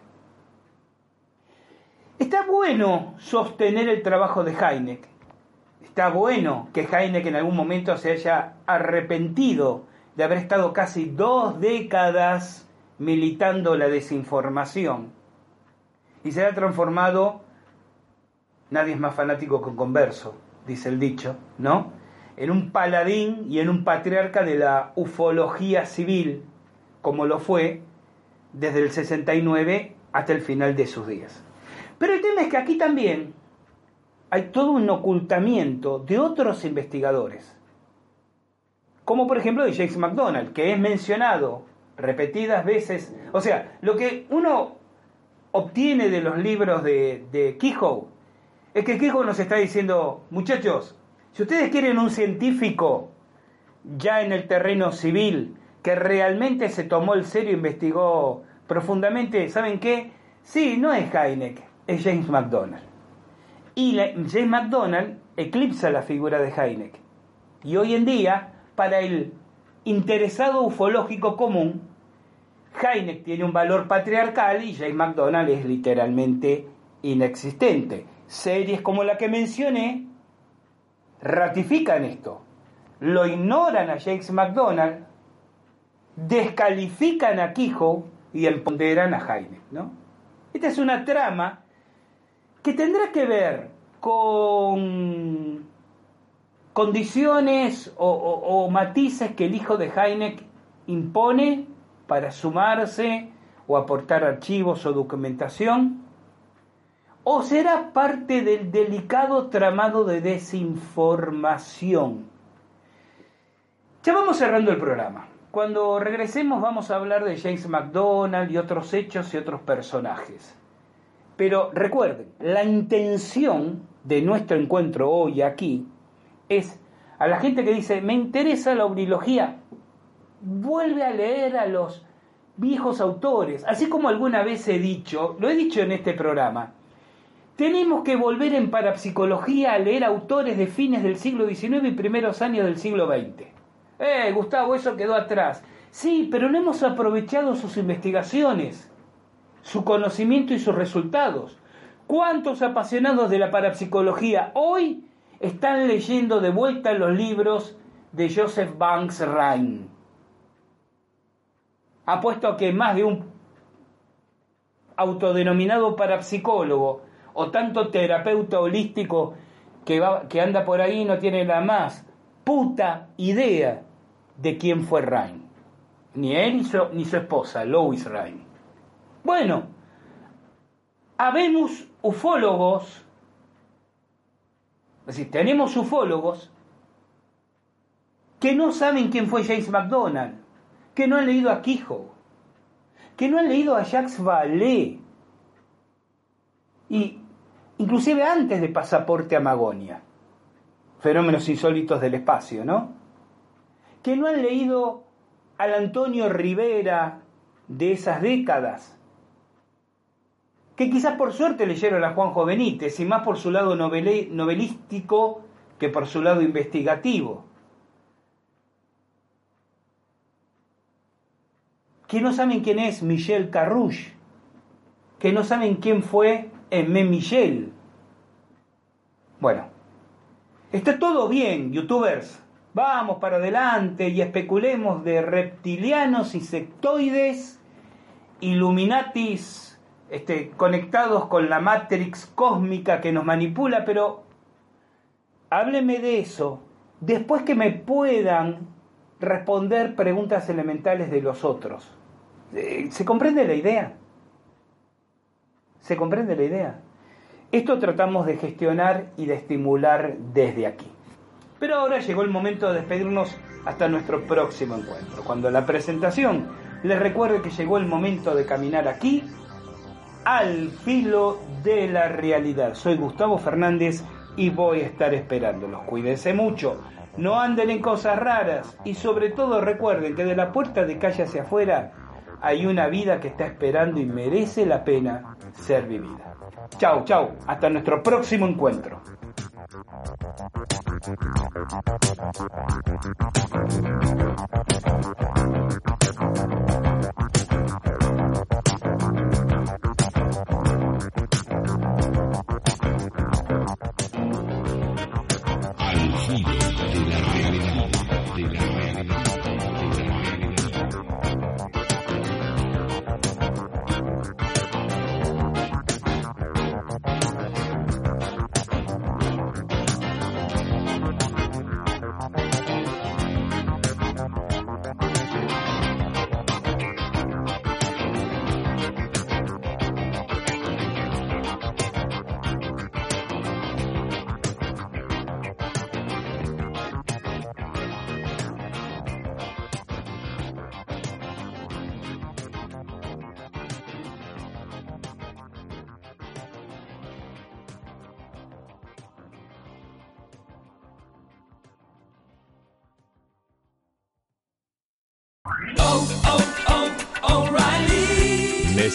Está bueno sostener el trabajo de Heineck. Está bueno que Heineck en algún momento se haya arrepentido de haber estado casi dos décadas militando la desinformación y se ha transformado, nadie es más fanático que un converso, dice el dicho, ¿no? En un paladín y en un patriarca de la ufología civil, como lo fue desde el 69 hasta el final de sus días. Pero el tema es que aquí también hay todo un ocultamiento de otros investigadores, como por ejemplo de James McDonald, que es mencionado repetidas veces. O sea, lo que uno obtiene de los libros de, de es que Quijote nos está diciendo, muchachos, si ustedes quieren un científico ya en el terreno civil, que realmente se tomó el serio, investigó profundamente, ¿saben qué? Sí, no es Heineck, es James McDonald. Y James McDonald eclipsa la figura de Heineck. Y hoy en día, para el interesado ufológico común, Heineck tiene un valor patriarcal y James McDonald es literalmente inexistente. Series como la que mencioné ratifican esto. Lo ignoran a James McDonald, descalifican a Quijo y empoderan a Heineck. ¿no? Esta es una trama que tendrá que ver con condiciones o, o matices que el hijo de Heineck impone para sumarse o aportar archivos o documentación? ¿O será parte del delicado tramado de desinformación? Ya vamos cerrando el programa. Cuando regresemos vamos a hablar de James McDonald y otros hechos y otros personajes. Pero recuerden, la intención de nuestro encuentro hoy aquí es a la gente que dice, me interesa la obrilogía, vuelve a leer a los viejos autores. Así como alguna vez he dicho, lo he dicho en este programa, tenemos que volver en parapsicología a leer autores de fines del siglo XIX y primeros años del siglo XX. Eh, Gustavo, eso quedó atrás. Sí, pero no hemos aprovechado sus investigaciones, su conocimiento y sus resultados. ¿Cuántos apasionados de la parapsicología hoy están leyendo de vuelta los libros de Joseph Banks Rhine? apuesto a que más de un autodenominado parapsicólogo o tanto terapeuta holístico que, anda por ahí no tiene la más puta idea de quién fue Ryan. Ni él ni su, esposa, Lois Ryan. Bueno, habemos ufólogos, es decir, tenemos ufólogos que no saben quién fue James McDonald que no han leído a Quijo, que no han leído a Jacques Vallée, y inclusive antes de Pasaporte a Magonia, fenómenos insólitos del espacio, ¿no? Que no han leído al Antonio Rivera de esas décadas, que quizás por suerte leyeron a Juanjo Benítez, y más por su lado novelístico que por su lado investigativo. que no saben quién es Michel Carrouche, que no saben quién fue Aimé Michel. Bueno, está todo bien, youtubers. Vamos para adelante y especulemos de reptilianos y sectoides, illuminatis este, conectados con la matrix cósmica que nos manipula, pero hábleme de eso después que me puedan responder preguntas elementales de los otros. Eh, ¿Se comprende la idea? ¿Se comprende la idea? Esto tratamos de gestionar y de estimular desde aquí. Pero ahora llegó el momento de despedirnos hasta nuestro próximo encuentro. Cuando la presentación les recuerde que llegó el momento de caminar aquí al filo de la realidad. Soy Gustavo Fernández y voy a estar esperándolos. Cuídense mucho, no anden en cosas raras y sobre todo recuerden que de la puerta de calle hacia afuera hay una vida que está esperando y merece la pena ser vivida. Chau, chau, hasta nuestro próximo encuentro.